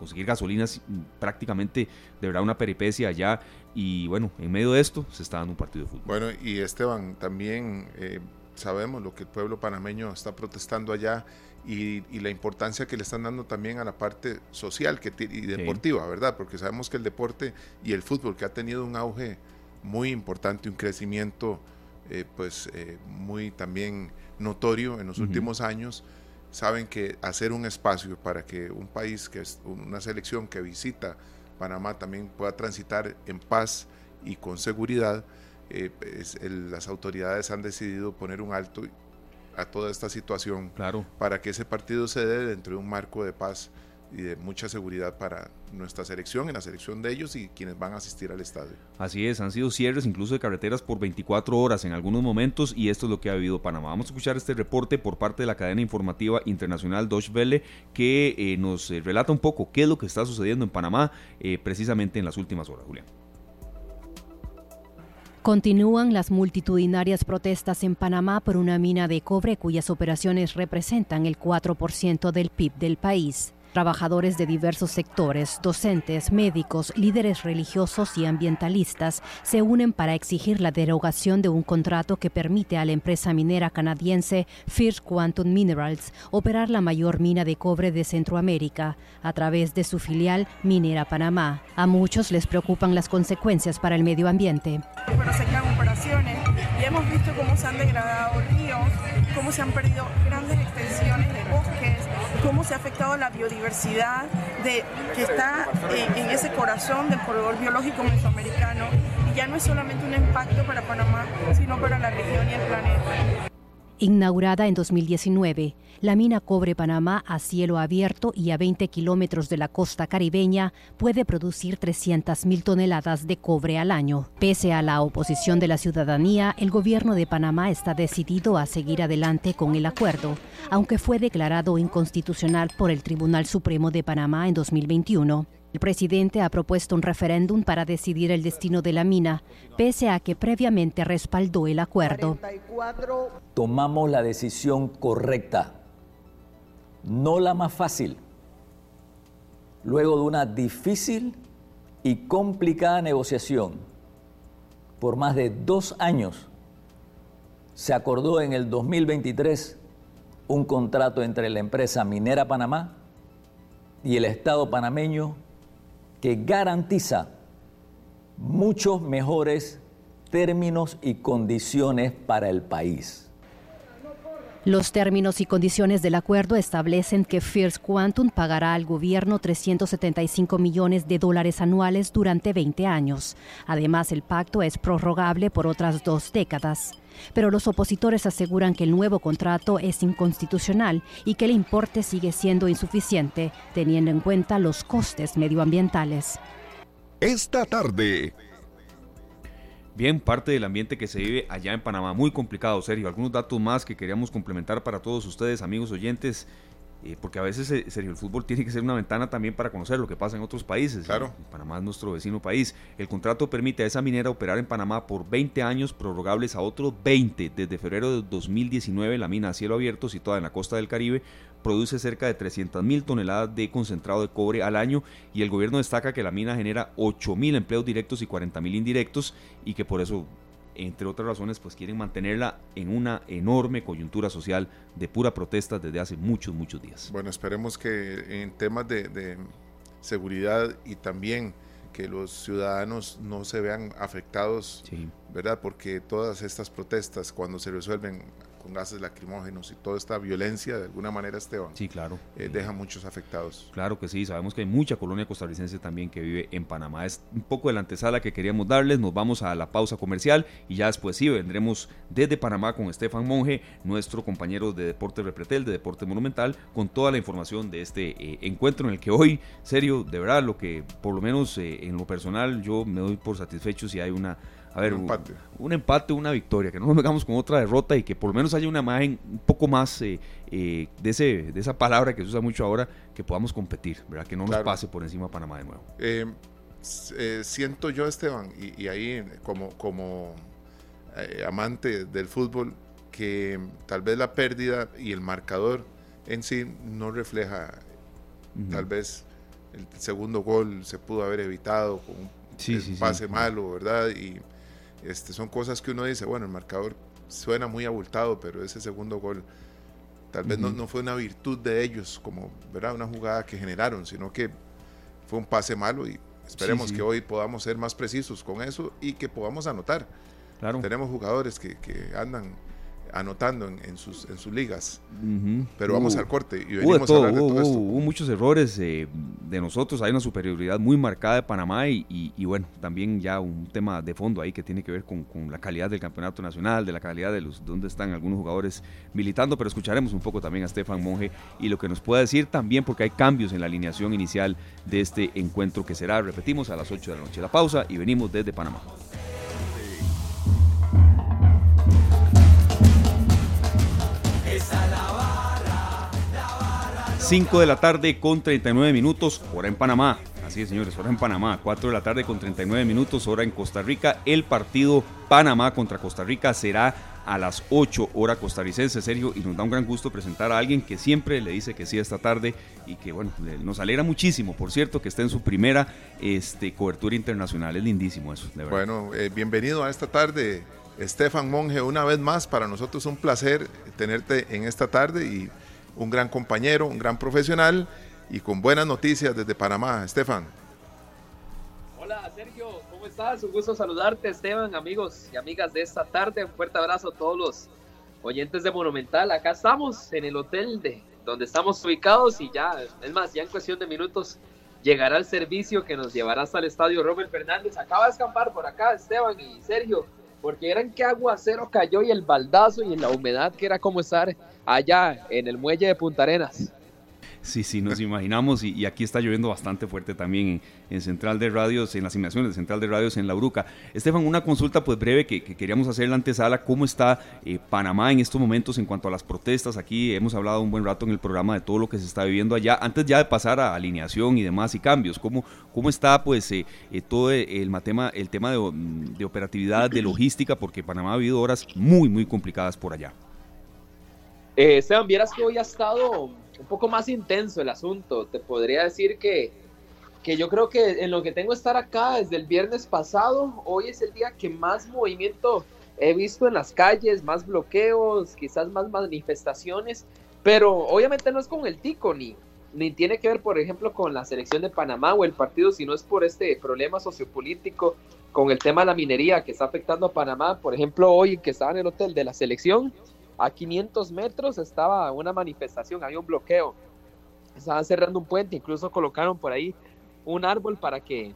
conseguir gasolinas mm, prácticamente de verdad una peripecia allá. Y bueno, en medio de esto se está dando un partido de fútbol. Bueno, y Esteban, también eh, sabemos lo que el pueblo panameño está protestando allá y, la importancia que le están dando también a la parte social que, y deportiva, ¿verdad? Porque sabemos que el deporte y el fútbol que ha tenido un auge muy importante, un crecimiento eh, pues eh, muy también notorio en los últimos años, saben que hacer un espacio para que un país, que es una selección que visita Panamá también pueda transitar en paz y con seguridad, eh, las autoridades han decidido poner un alto a toda esta situación claro. para que ese partido se dé dentro de un marco de paz y de mucha seguridad para nuestra selección, en la selección de ellos y quienes van a asistir al estadio. Así es, han sido cierres incluso de carreteras por 24 horas en algunos momentos y esto es lo que ha vivido Panamá. Vamos a escuchar este reporte por parte de la cadena informativa internacional Deutsche Welle que eh, nos eh, relata un poco qué es lo que está sucediendo en Panamá eh, precisamente en las últimas horas, Julián. Continúan las multitudinarias protestas en Panamá por una mina de cobre cuyas operaciones representan el 4% del PIB del país. Trabajadores de diversos sectores, docentes, médicos, líderes religiosos y ambientalistas se unen para exigir la derogación de un contrato que permite a la empresa minera canadiense First Quantum Minerals operar la mayor mina de cobre de Centroamérica a través de su filial Minera Panamá. A muchos les preocupan las consecuencias para el medio ambiente. Hemos visto cómo se han degradado ríos, cómo se han perdido grandes extensiones cómo se ha afectado la biodiversidad que está en, ese corazón del corredor biológico mesoamericano. Y ya no es solamente un impacto para Panamá, sino para la región y el planeta. Inaugurada en 2019, la mina Cobre Panamá a cielo abierto y a 20 kilómetros de la costa caribeña puede producir 300.000 toneladas de cobre al año. Pese a la oposición de la ciudadanía, el gobierno de Panamá está decidido a seguir adelante con el acuerdo, aunque fue declarado inconstitucional por el Tribunal Supremo de Panamá en 2021. El presidente ha propuesto un referéndum para decidir el destino de la mina, pese a que previamente respaldó el acuerdo. Tomamos la decisión correcta, no la más fácil. Luego de una difícil y complicada negociación por más de dos años, se acordó en el 2023 un contrato entre la empresa Minera Panamá y el Estado panameño que garantiza muchos mejores términos y condiciones para el país. Los términos y condiciones del acuerdo establecen que First Quantum pagará al gobierno 375 millones de dólares anuales durante 20 años. Además, el pacto es prorrogable por otras dos décadas. Pero los opositores aseguran que el nuevo contrato es inconstitucional y que el importe sigue siendo insuficiente, teniendo en cuenta los costes medioambientales. Esta tarde, Bien, parte del ambiente que se vive allá en Panamá, muy complicado, Sergio. Algunos datos más que queríamos complementar para todos ustedes, amigos oyentes. Eh, porque a veces, eh, serio, el fútbol tiene que ser una ventana también para conocer lo que pasa en otros países. Claro. Panamá es nuestro vecino país. El contrato permite a esa minera operar en Panamá por 20 años, prorrogables a otros 20. Desde febrero de 2019, la mina a cielo abierto, situada en la costa del Caribe, produce cerca de 300 mil toneladas de concentrado de cobre al año y el gobierno destaca que la mina genera 8 mil empleos directos y 40 mil indirectos y que por eso entre otras razones, pues quieren mantenerla en una enorme coyuntura social de pura protesta desde hace muchos, muchos días. Bueno, esperemos que en temas de, seguridad y también que los ciudadanos no se vean afectados, ¿verdad? Porque todas estas protestas, cuando se resuelven con gases lacrimógenos y toda esta violencia, de alguna manera, Esteban, sí, claro. Eh, deja muchos afectados. Claro que sí, sabemos que hay mucha colonia costarricense también que vive en Panamá. Es un poco de la antesala que queríamos darles, nos vamos a la pausa comercial y ya después sí, vendremos desde Panamá con Estefan Monge, nuestro compañero de Deporte Repretel, de Deporte Monumental, con toda la información de este eh, encuentro en el que hoy, serio, de verdad, lo que por lo menos eh, en lo personal yo me doy por satisfecho si hay una a ver, un empate. Un, empate, una victoria, que no nos metamos con otra derrota y que por lo menos haya una imagen un poco más eh, eh, de, ese, de esa palabra que se usa mucho ahora, que podamos competir, ¿verdad? Que no nos pase por encima Panamá de nuevo. Eh, siento yo, Esteban, y, ahí como, como amante del fútbol, que tal vez la pérdida y el marcador en sí no refleja, tal vez el segundo gol se pudo haber evitado con un pase malo, ¿verdad? Y este, son cosas que uno dice, bueno, el marcador suena muy abultado, pero ese segundo gol tal vez no, fue una virtud de ellos, como ¿verdad? una jugada que generaron, sino que fue un pase malo y esperemos que hoy podamos ser más precisos con eso y que podamos anotar. Claro. Tenemos jugadores que, andan anotando en, sus, en sus ligas. Pero vamos al corte y venimos a hablar de todo esto. Hubo muchos errores eh, de nosotros, hay una superioridad muy marcada de Panamá y, bueno, también ya un tema de fondo ahí que tiene que ver con, la calidad del campeonato nacional, de la calidad de los dónde están algunos jugadores militando, pero escucharemos un poco también a Stefan Monge y lo que nos pueda decir también porque hay cambios en la alineación inicial de este encuentro que será, repetimos, a las 8 de la noche. La pausa y venimos desde Panamá. 5 de la tarde con 39 minutos, hora en Panamá. Así es, señores, hora en Panamá. 4 de la tarde con 39 minutos, hora en Costa Rica. El partido Panamá contra Costa Rica será a las 8 hora costarricense, Sergio, y nos da un gran gusto presentar a alguien que siempre le dice que sí esta tarde y que, bueno, nos alegra muchísimo, por cierto, que esté en su primera este, cobertura internacional. Es lindísimo eso, de verdad. Bueno, eh, bienvenido a esta tarde, Estefan Monge, una vez más. Para nosotros un placer tenerte en esta tarde y un gran compañero, un gran profesional y con buenas noticias desde Panamá. Estefan. Hola Sergio, ¿cómo estás? Un gusto saludarte Esteban, amigos y amigas de esta tarde. Un fuerte abrazo a todos los oyentes de Monumental. Acá estamos en el hotel de donde estamos ubicados y ya, es más, ya en cuestión de minutos llegará el servicio que nos llevará hasta el estadio Robert Fernández. Acaba de escapar por acá Esteban y Sergio porque eran que aguacero cayó y el baldazo y la humedad que era como estar allá en el muelle de Punta Arenas. Sí, sí, nos imaginamos y, aquí está lloviendo bastante fuerte también en, Central de Radios, en las asignaciones de Central de Radios en La Bruca. Estefan, una consulta pues breve que, queríamos hacer en la antesala, ¿cómo está eh, Panamá en estos momentos en cuanto a las protestas? Aquí hemos hablado un buen rato en el programa de todo lo que se está viviendo allá, antes ya de pasar a alineación y demás y cambios, ¿cómo, cómo está pues eh, eh, todo el, tema, el tema de, de operatividad, de logística? Porque Panamá ha vivido horas muy, muy complicadas por allá. Eh, Esteban, vieras que hoy ha estado un poco más intenso el asunto. Te podría decir que, que yo creo que en lo que tengo estar acá desde el viernes pasado, hoy es el día que más movimiento he visto en las calles, más bloqueos, quizás más manifestaciones, pero obviamente no es con el tico ni, ni tiene que ver, por ejemplo, con la selección de Panamá o el partido, sino es por este problema sociopolítico con el tema de la minería que está afectando a Panamá. Por ejemplo, hoy que estaba en el hotel de la selección, a 500 metros estaba una manifestación, había un bloqueo. Estaban cerrando un puente, incluso colocaron por ahí un árbol para que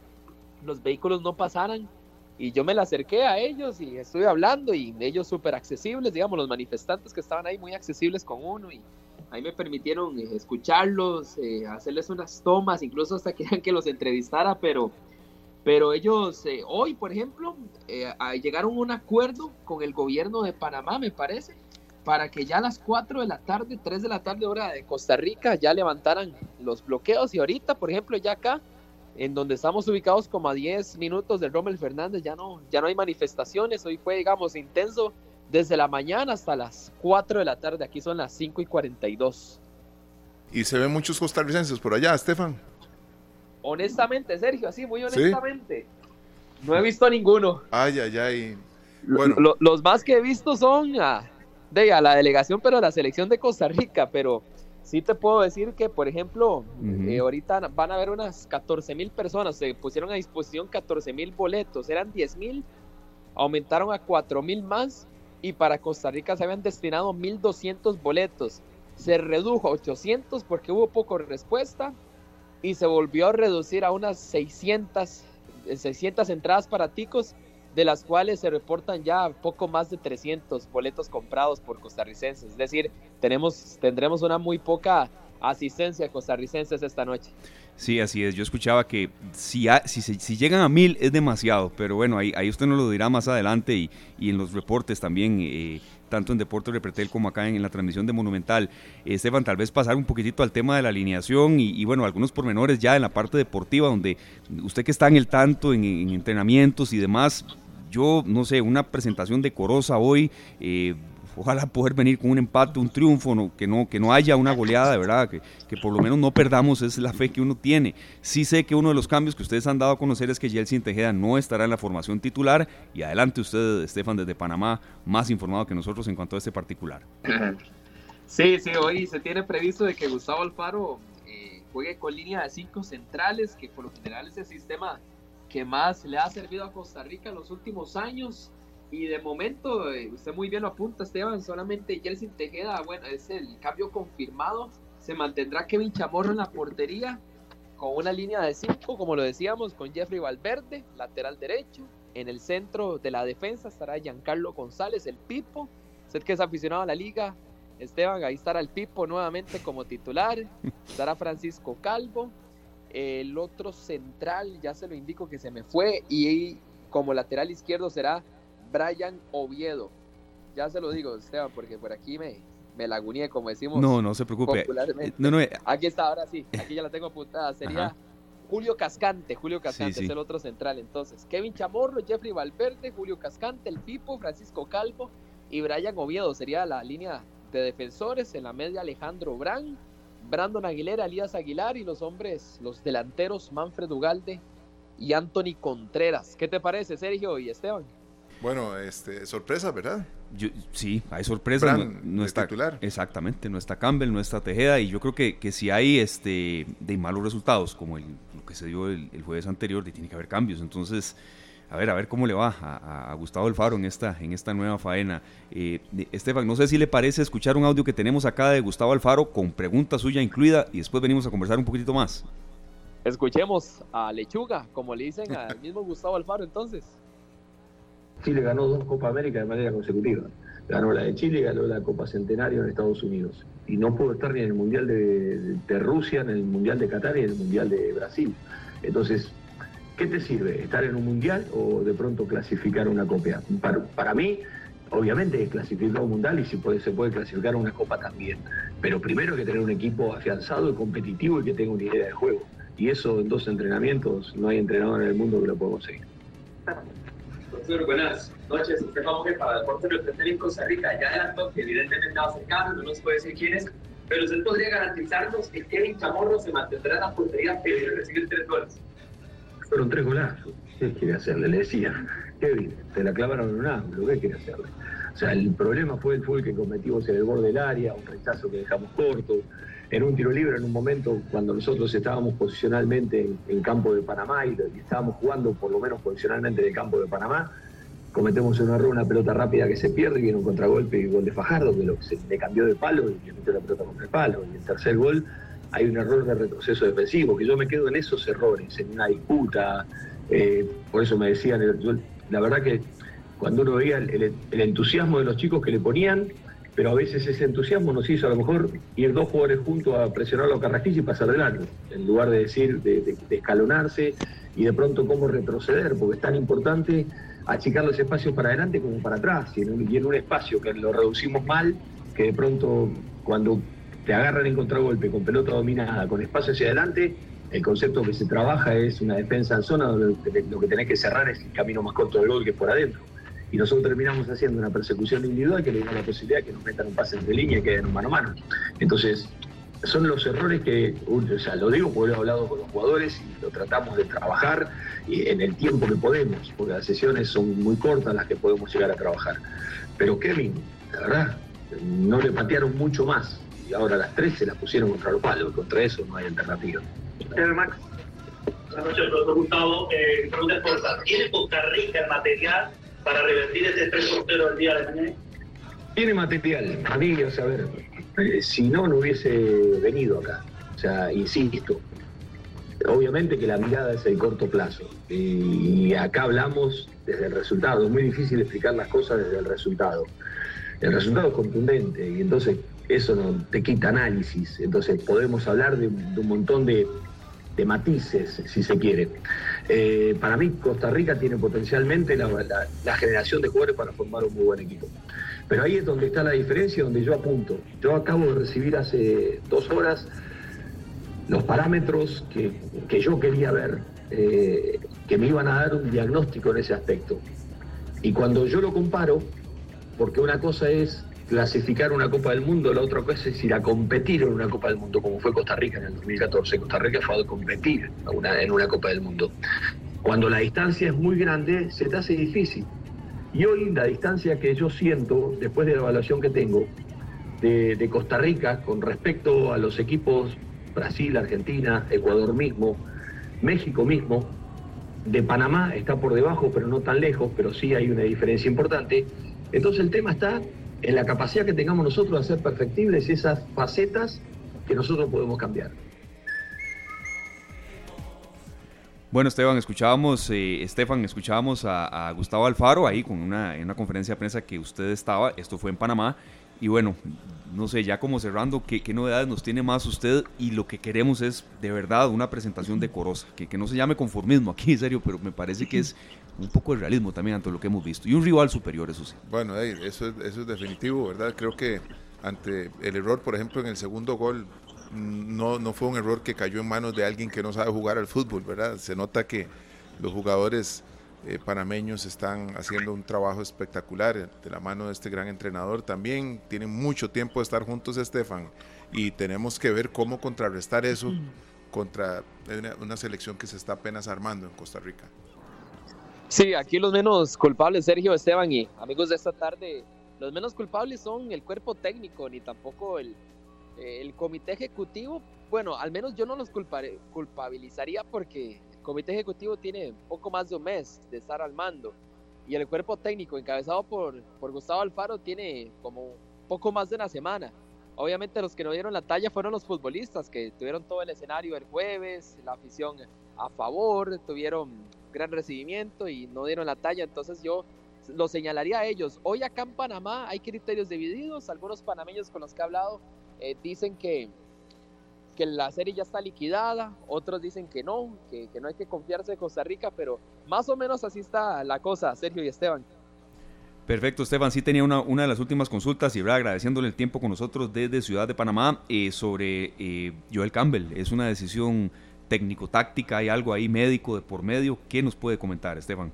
los vehículos no pasaran. Y yo me le acerqué a ellos y estuve hablando y ellos súper accesibles, digamos, los manifestantes que estaban ahí muy accesibles con uno y ahí me permitieron eh, escucharlos, eh, hacerles unas tomas, incluso hasta que que los entrevistara, pero, pero ellos eh, hoy, por ejemplo, llegaron a un acuerdo con el gobierno de Panamá, me parece, para que ya a las 4 de la tarde, 3 de la tarde hora de Costa Rica, ya levantaran los bloqueos. Y ahorita, por ejemplo, ya acá, en donde estamos ubicados como a 10 minutos del Rommel Fernández, ya no, ya no hay manifestaciones. Hoy fue, digamos, intenso desde la mañana hasta las 4 de la tarde. Aquí son las 5 y 42. ¿Y se ven muchos costarricenses por allá, Estefan? Honestamente, Sergio, así, muy honestamente. No he visto a ninguno. Ay, ay, ay. Bueno. los más que he visto son a de a la delegación, pero a la selección de Costa Rica, pero sí te puedo decir que, por ejemplo, eh, ahorita van a haber unas 14 mil personas, se pusieron a disposición 14 mil boletos, eran 10 mil, aumentaron a 4 mil más y para Costa Rica se habían destinado 1.200 boletos. Se redujo a 800 porque hubo poco respuesta y se volvió a reducir a unas 600, 600 entradas para ticos de las cuales se reportan ya poco más de 300 boletos comprados por costarricenses. Es decir, tenemos, tendremos una muy poca asistencia de costarricenses esta noche. Sí, así es. Yo escuchaba que si, si, si, llegan a mil es demasiado, pero bueno, ahí, ahí usted nos lo dirá más adelante y, y en los reportes también, eh, tanto en Deportes Repretel como acá en, la transmisión de Monumental. Esteban, tal vez pasar un poquitito al tema de la alineación y, bueno, algunos pormenores ya en la parte deportiva, donde usted que está en el tanto, en, en entrenamientos y demás, yo, no sé, una presentación decorosa hoy. Eh, ojalá poder venir con un empate, un triunfo, que, no, que no haya una goleada, de verdad, que, que, por lo menos no perdamos, es la fe que uno tiene. Sí sé que uno de los cambios que ustedes han dado a conocer es que Yeltsin Tejeda no estará en la formación titular y adelante usted, Estefan, desde Panamá, más informado que nosotros en cuanto a este particular. Sí, sí, hoy se tiene previsto de que Gustavo Alfaro eh, juegue con línea de cinco centrales, que por lo general es el sistema que más le ha servido a Costa Rica en los últimos años. Y de momento, eh, usted muy bien lo apunta, Esteban, solamente Jelsin Tejeda, bueno, es el cambio confirmado. Se mantendrá Kevin Chamorro en la portería con una línea de cinco, como lo decíamos, con Jeffrey Valverde, lateral derecho. En el centro de la defensa estará Giancarlo González, el Pipo. Usted que es aficionado a la liga, Esteban, ahí estará el Pipo nuevamente como titular. Estará Francisco Calvo. El otro central, ya se lo indico que se me fue. Y como lateral izquierdo será Brian Oviedo. Ya se lo digo, Esteban, porque por aquí me, me laguneé, como decimos. No, no se preocupe. No, no, eh, aquí está, ahora sí, aquí ya la tengo apuntada. Sería Julio Cascante, Julio Cascante es el otro central. Entonces, Kevin Chamorro, Jeffrey Valverde, Julio Cascante, el Pipo, Francisco Calvo y Brian Oviedo. Sería la línea de defensores. En la media, Alejandro Brand, Brandon Aguilera, Elías Aguilar y los hombres, los delanteros, Manfred Ugalde y Anthony Contreras. ¿Qué te parece, Sergio y Esteban? Bueno, este, sorpresa, ¿verdad? sí, hay sorpresa. no, está titular. Exactamente, no está Campbell, no está Tejeda y yo creo que, que si hay este, de malos resultados, como el, lo que se dio el, jueves anterior, tiene que haber cambios. Entonces, a ver, a ver cómo le va a, Gustavo Alfaro en esta, en esta nueva faena. Eh, Estefan, no sé si le parece escuchar un audio que tenemos acá de Gustavo Alfaro con pregunta suya incluida y después venimos a conversar un poquitito más. Escuchemos a Lechuga, como le dicen al mismo Gustavo Alfaro entonces. Chile ganó dos Copa América de manera consecutiva. Ganó la de Chile y ganó la Copa Centenario en Estados Unidos. Y no pudo estar ni en el Mundial de, Rusia, ni en el Mundial de Qatar, ni en el Mundial de Brasil. Entonces, ¿qué te sirve? ¿Estar en un Mundial o de pronto clasificar una Copa? Para, mí, obviamente, es clasificar un Mundial y se puede, se puede clasificar una Copa también. Pero primero hay que tener un equipo afianzado y competitivo y que tenga una idea de juego. Y eso en dos entrenamientos, no hay entrenador en el mundo que lo pueda conseguir buenas noches. Usted que para Deportes Representar en Costa Rica. Ya adelantó que evidentemente va a ser no nos puede decir quién es, pero usted podría garantizarnos que Kevin Chamorro se mantendrá en la portería y recibir tres goles. Fueron tres golazos. ¿Qué quiere hacerle? Le decía, Kevin, te la clavaron en un ángulo, ¿qué quiere hacerle? O sea, el problema fue el, el que cometimos en el borde del área, un rechazo que dejamos corto, en un tiro libre en un momento cuando nosotros estábamos posicionalmente en el campo de Panamá y, estábamos jugando por lo menos posicionalmente en campo de Panamá, cometemos un error, una pelota rápida que se pierde y viene un contragolpe y gol de Fajardo que se le cambió de palo y le metió la pelota contra el palo. Y el tercer gol hay un error de retroceso defensivo, que yo me quedo en esos errores, en una disputa. Eh, por eso me decían, la verdad que cuando uno veía el entusiasmo de los chicos que le ponían, pero a veces ese entusiasmo nos hizo a lo mejor ir dos jugadores juntos a presionar a Carrasquilla y pasar delante, en lugar de decir, de, escalonarse y de pronto cómo retroceder, porque es tan importante achicar los espacios para adelante como para atrás, y en un espacio que lo reducimos mal, que de pronto cuando te agarran en contragolpe con pelota dominada, con espacio hacia adelante, el concepto que se trabaja es una defensa en zona donde lo que tenés que cerrar es el camino más corto del gol que es por adentro y nosotros terminamos haciendo una persecución individual que le dio la posibilidad de que nos metan un pase de línea y queden un mano a mano. Entonces, son los errores que, o sea, lo digo porque he hablado con los jugadores y lo tratamos de trabajar en el tiempo que podemos, porque las sesiones son muy cortas las que podemos llegar a trabajar. Pero Kevin, la verdad, no le patearon mucho más y ahora las tres se las pusieron contra los palos, contra eso no hay alternativa. Max. Buenas noches, profesor Gustavo. Eh, pregunta corta. ¿Tiene Costa Rica el material para revertir este 3 del día de mañana? Tiene material. A mí, o sea, a ver, eh, si no, no hubiese venido acá. O sea, insisto, obviamente que la mirada es el corto plazo. Y acá hablamos desde el resultado. Es muy difícil explicar las cosas desde el resultado. El resultado es contundente y entonces eso no te quita análisis. Entonces podemos hablar de un montón de matices, si se quiere. Eh, para mí, Costa Rica tiene potencialmente la, generación de jugadores para formar un muy buen equipo. Pero ahí es donde está la diferencia, donde yo apunto. Yo acabo de recibir hace dos horas los parámetros que, yo quería ver, eh, que me iban a dar un diagnóstico en ese aspecto. Y cuando yo lo comparo, porque una cosa es clasificar una Copa del Mundo, la otra cosa es ir a competir en una Copa del Mundo, como fue Costa Rica en el 2014. Costa Rica fue a competir en una Copa del Mundo. Cuando la distancia es muy grande, se te hace difícil. Y hoy la distancia que yo siento, después de la evaluación que tengo, de, Costa Rica con respecto a los equipos Brasil, Argentina, Ecuador mismo, México mismo, de Panamá está por debajo, pero no tan lejos, pero sí hay una diferencia importante. Entonces el tema está en la capacidad que tengamos nosotros de hacer perfectibles esas facetas que nosotros podemos cambiar. Bueno, Esteban, escuchábamos, eh, Estefan, escuchábamos a, Gustavo Alfaro ahí con una, en una conferencia de prensa que usted estaba, esto fue en Panamá, y bueno, no sé, ya como cerrando, ¿qué, novedades nos tiene más usted? Y lo que queremos es, de verdad, una presentación decorosa, que, que no se llame conformismo aquí, en serio, pero me parece que es un poco de realismo también ante lo que hemos visto. Y un rival superior, eso sí. Bueno, eso, es, eso es definitivo, ¿verdad? Creo que ante el error, por ejemplo, en el segundo gol, no, no fue un error que cayó en manos de alguien que no sabe jugar al fútbol, ¿verdad? Se nota que los jugadores eh, panameños están haciendo un trabajo espectacular de la mano de este gran entrenador. También tienen mucho tiempo de estar juntos, Estefan, y tenemos que ver cómo contrarrestar eso contra una, selección que se está apenas armando en Costa Rica. Sí, aquí los menos culpables, Sergio Esteban y amigos de esta tarde, los menos culpables son el cuerpo técnico, ni tampoco el, el comité ejecutivo, bueno, al menos yo no los culpabilizaría porque el comité ejecutivo tiene poco más de un mes de estar al mando. Y el cuerpo técnico encabezado por, por Gustavo Alfaro tiene como poco más de una semana. Obviamente los que no dieron la talla fueron los futbolistas que tuvieron todo el escenario el jueves, la afición a favor, tuvieron gran recibimiento y no dieron la talla, entonces yo lo señalaría a ellos. Hoy acá en Panamá hay criterios divididos, algunos panameños con los que he hablado eh, dicen que, que la serie ya está liquidada, otros dicen que no, que, no hay que confiarse en Costa Rica, pero más o menos así está la cosa, Sergio y Esteban. Perfecto, Esteban. Sí tenía una, una de las últimas consultas y agradeciéndole el tiempo con nosotros desde Ciudad de Panamá eh, sobre eh, Joel Campbell. Es una decisión técnico-táctica, hay algo ahí médico de por medio. ¿Qué nos puede comentar, Esteban?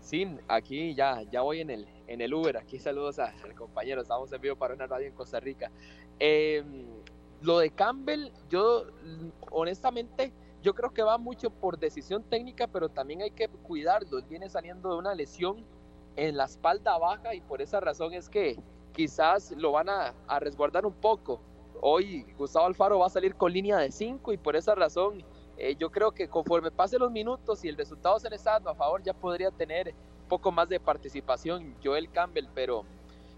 Sí, aquí ya, ya voy en el, en el Uber. Aquí saludos al compañero. Estamos en vivo para una radio en Costa Rica. Em, lo de Campbell, yo honestamente, yo creo que va mucho por decisión técnica, pero también hay que cuidarlo. viene saliendo de una lesión en la espalda baja y por esa razón es que quizás lo van a, a resguardar un poco. Hoy Gustavo Alfaro va a salir con línea de 5 y por esa razón eh, yo creo que conforme pasen los minutos y el resultado se le está a favor, ya podría tener un poco más de participación Joel Campbell, pero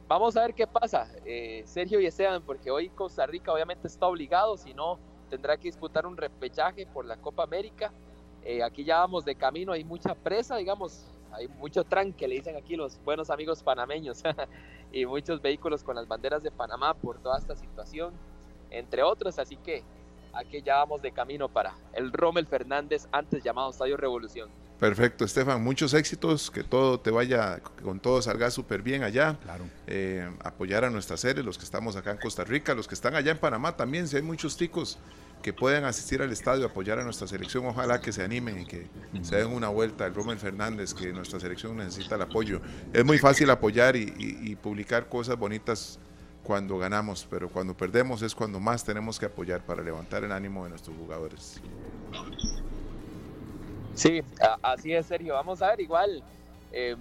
vamos a ver qué pasa, eh, Sergio y Esteban, porque hoy Costa Rica obviamente está obligado, si no tendrá que disputar un repechaje por la Copa América. Eh, aquí ya vamos de camino, hay mucha presa, digamos, hay mucho tranque, le dicen aquí los buenos amigos panameños, y muchos vehículos con las banderas de Panamá por toda esta situación, entre otros, así que aquí ya vamos de camino para el Rommel Fernández, antes llamado Estadio Revolución. Perfecto, Estefan, muchos éxitos, que todo te vaya, con todo salga súper bien allá. Claro. Eh, apoyar a nuestra serie, los que estamos acá en Costa Rica, los que están allá en Panamá también, si hay muchos ticos que pueden asistir al estadio, apoyar a nuestra selección, ojalá que se animen y que se den una vuelta al Rommel Fernández, que nuestra selección necesita el apoyo. Es muy fácil apoyar y publicar cosas bonitas cuando ganamos, pero cuando perdemos es cuando más tenemos que apoyar para levantar el ánimo de nuestros jugadores. Sí, así es, Sergio. Vamos a ver, igual, eh,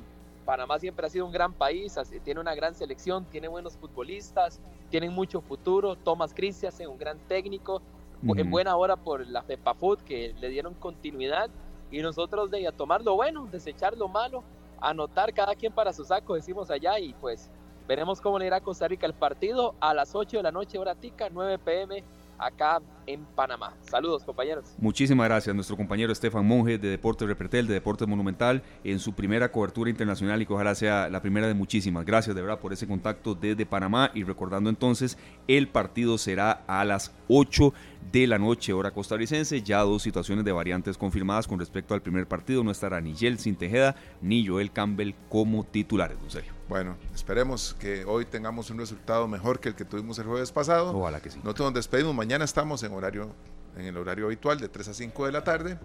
Panamá siempre ha sido un gran país, tiene una gran selección, tiene buenos futbolistas, tienen mucho futuro. Thomas Christiansen, un gran técnico, en buena hora por la FEPAFUT, que le dieron continuidad. Y nosotros de a tomar lo bueno, desechar lo malo, anotar cada quien para su saco, decimos allá, y pues Veremos cómo le irá a Costa Rica el partido a las 8 de la noche, hora tica, 9 pm, acá en Panamá. Saludos, compañeros. Muchísimas gracias nuestro compañero Estefan Monge de Deportes Repretel, de Deportes Monumental, en su primera cobertura internacional y que ojalá sea la primera de muchísimas. Gracias de verdad por ese contacto desde Panamá y recordando entonces, el partido será a las 8 de la noche, hora costarricense. Ya dos situaciones de variantes confirmadas con respecto al primer partido. No estará ni Jelsin Tejeda ni Joel Campbell como titulares, don Sergio. Bueno, esperemos que hoy tengamos un resultado mejor que el que tuvimos el jueves pasado. Ojalá que sí. Nosotros nos despedimos. Mañana estamos en horario, en el horario habitual de 3 a 5 de la tarde.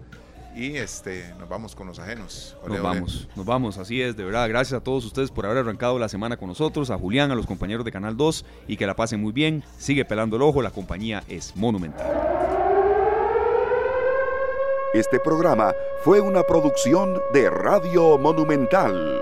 Y este, nos vamos con los ajenos. nos vamos, nos vamos, así es, de verdad. Gracias a todos ustedes por haber arrancado la semana con nosotros, a Julián, a los compañeros de Canal 2 y que la pasen muy bien. Sigue pelando el ojo, la compañía es monumental. Este programa fue una producción de Radio Monumental.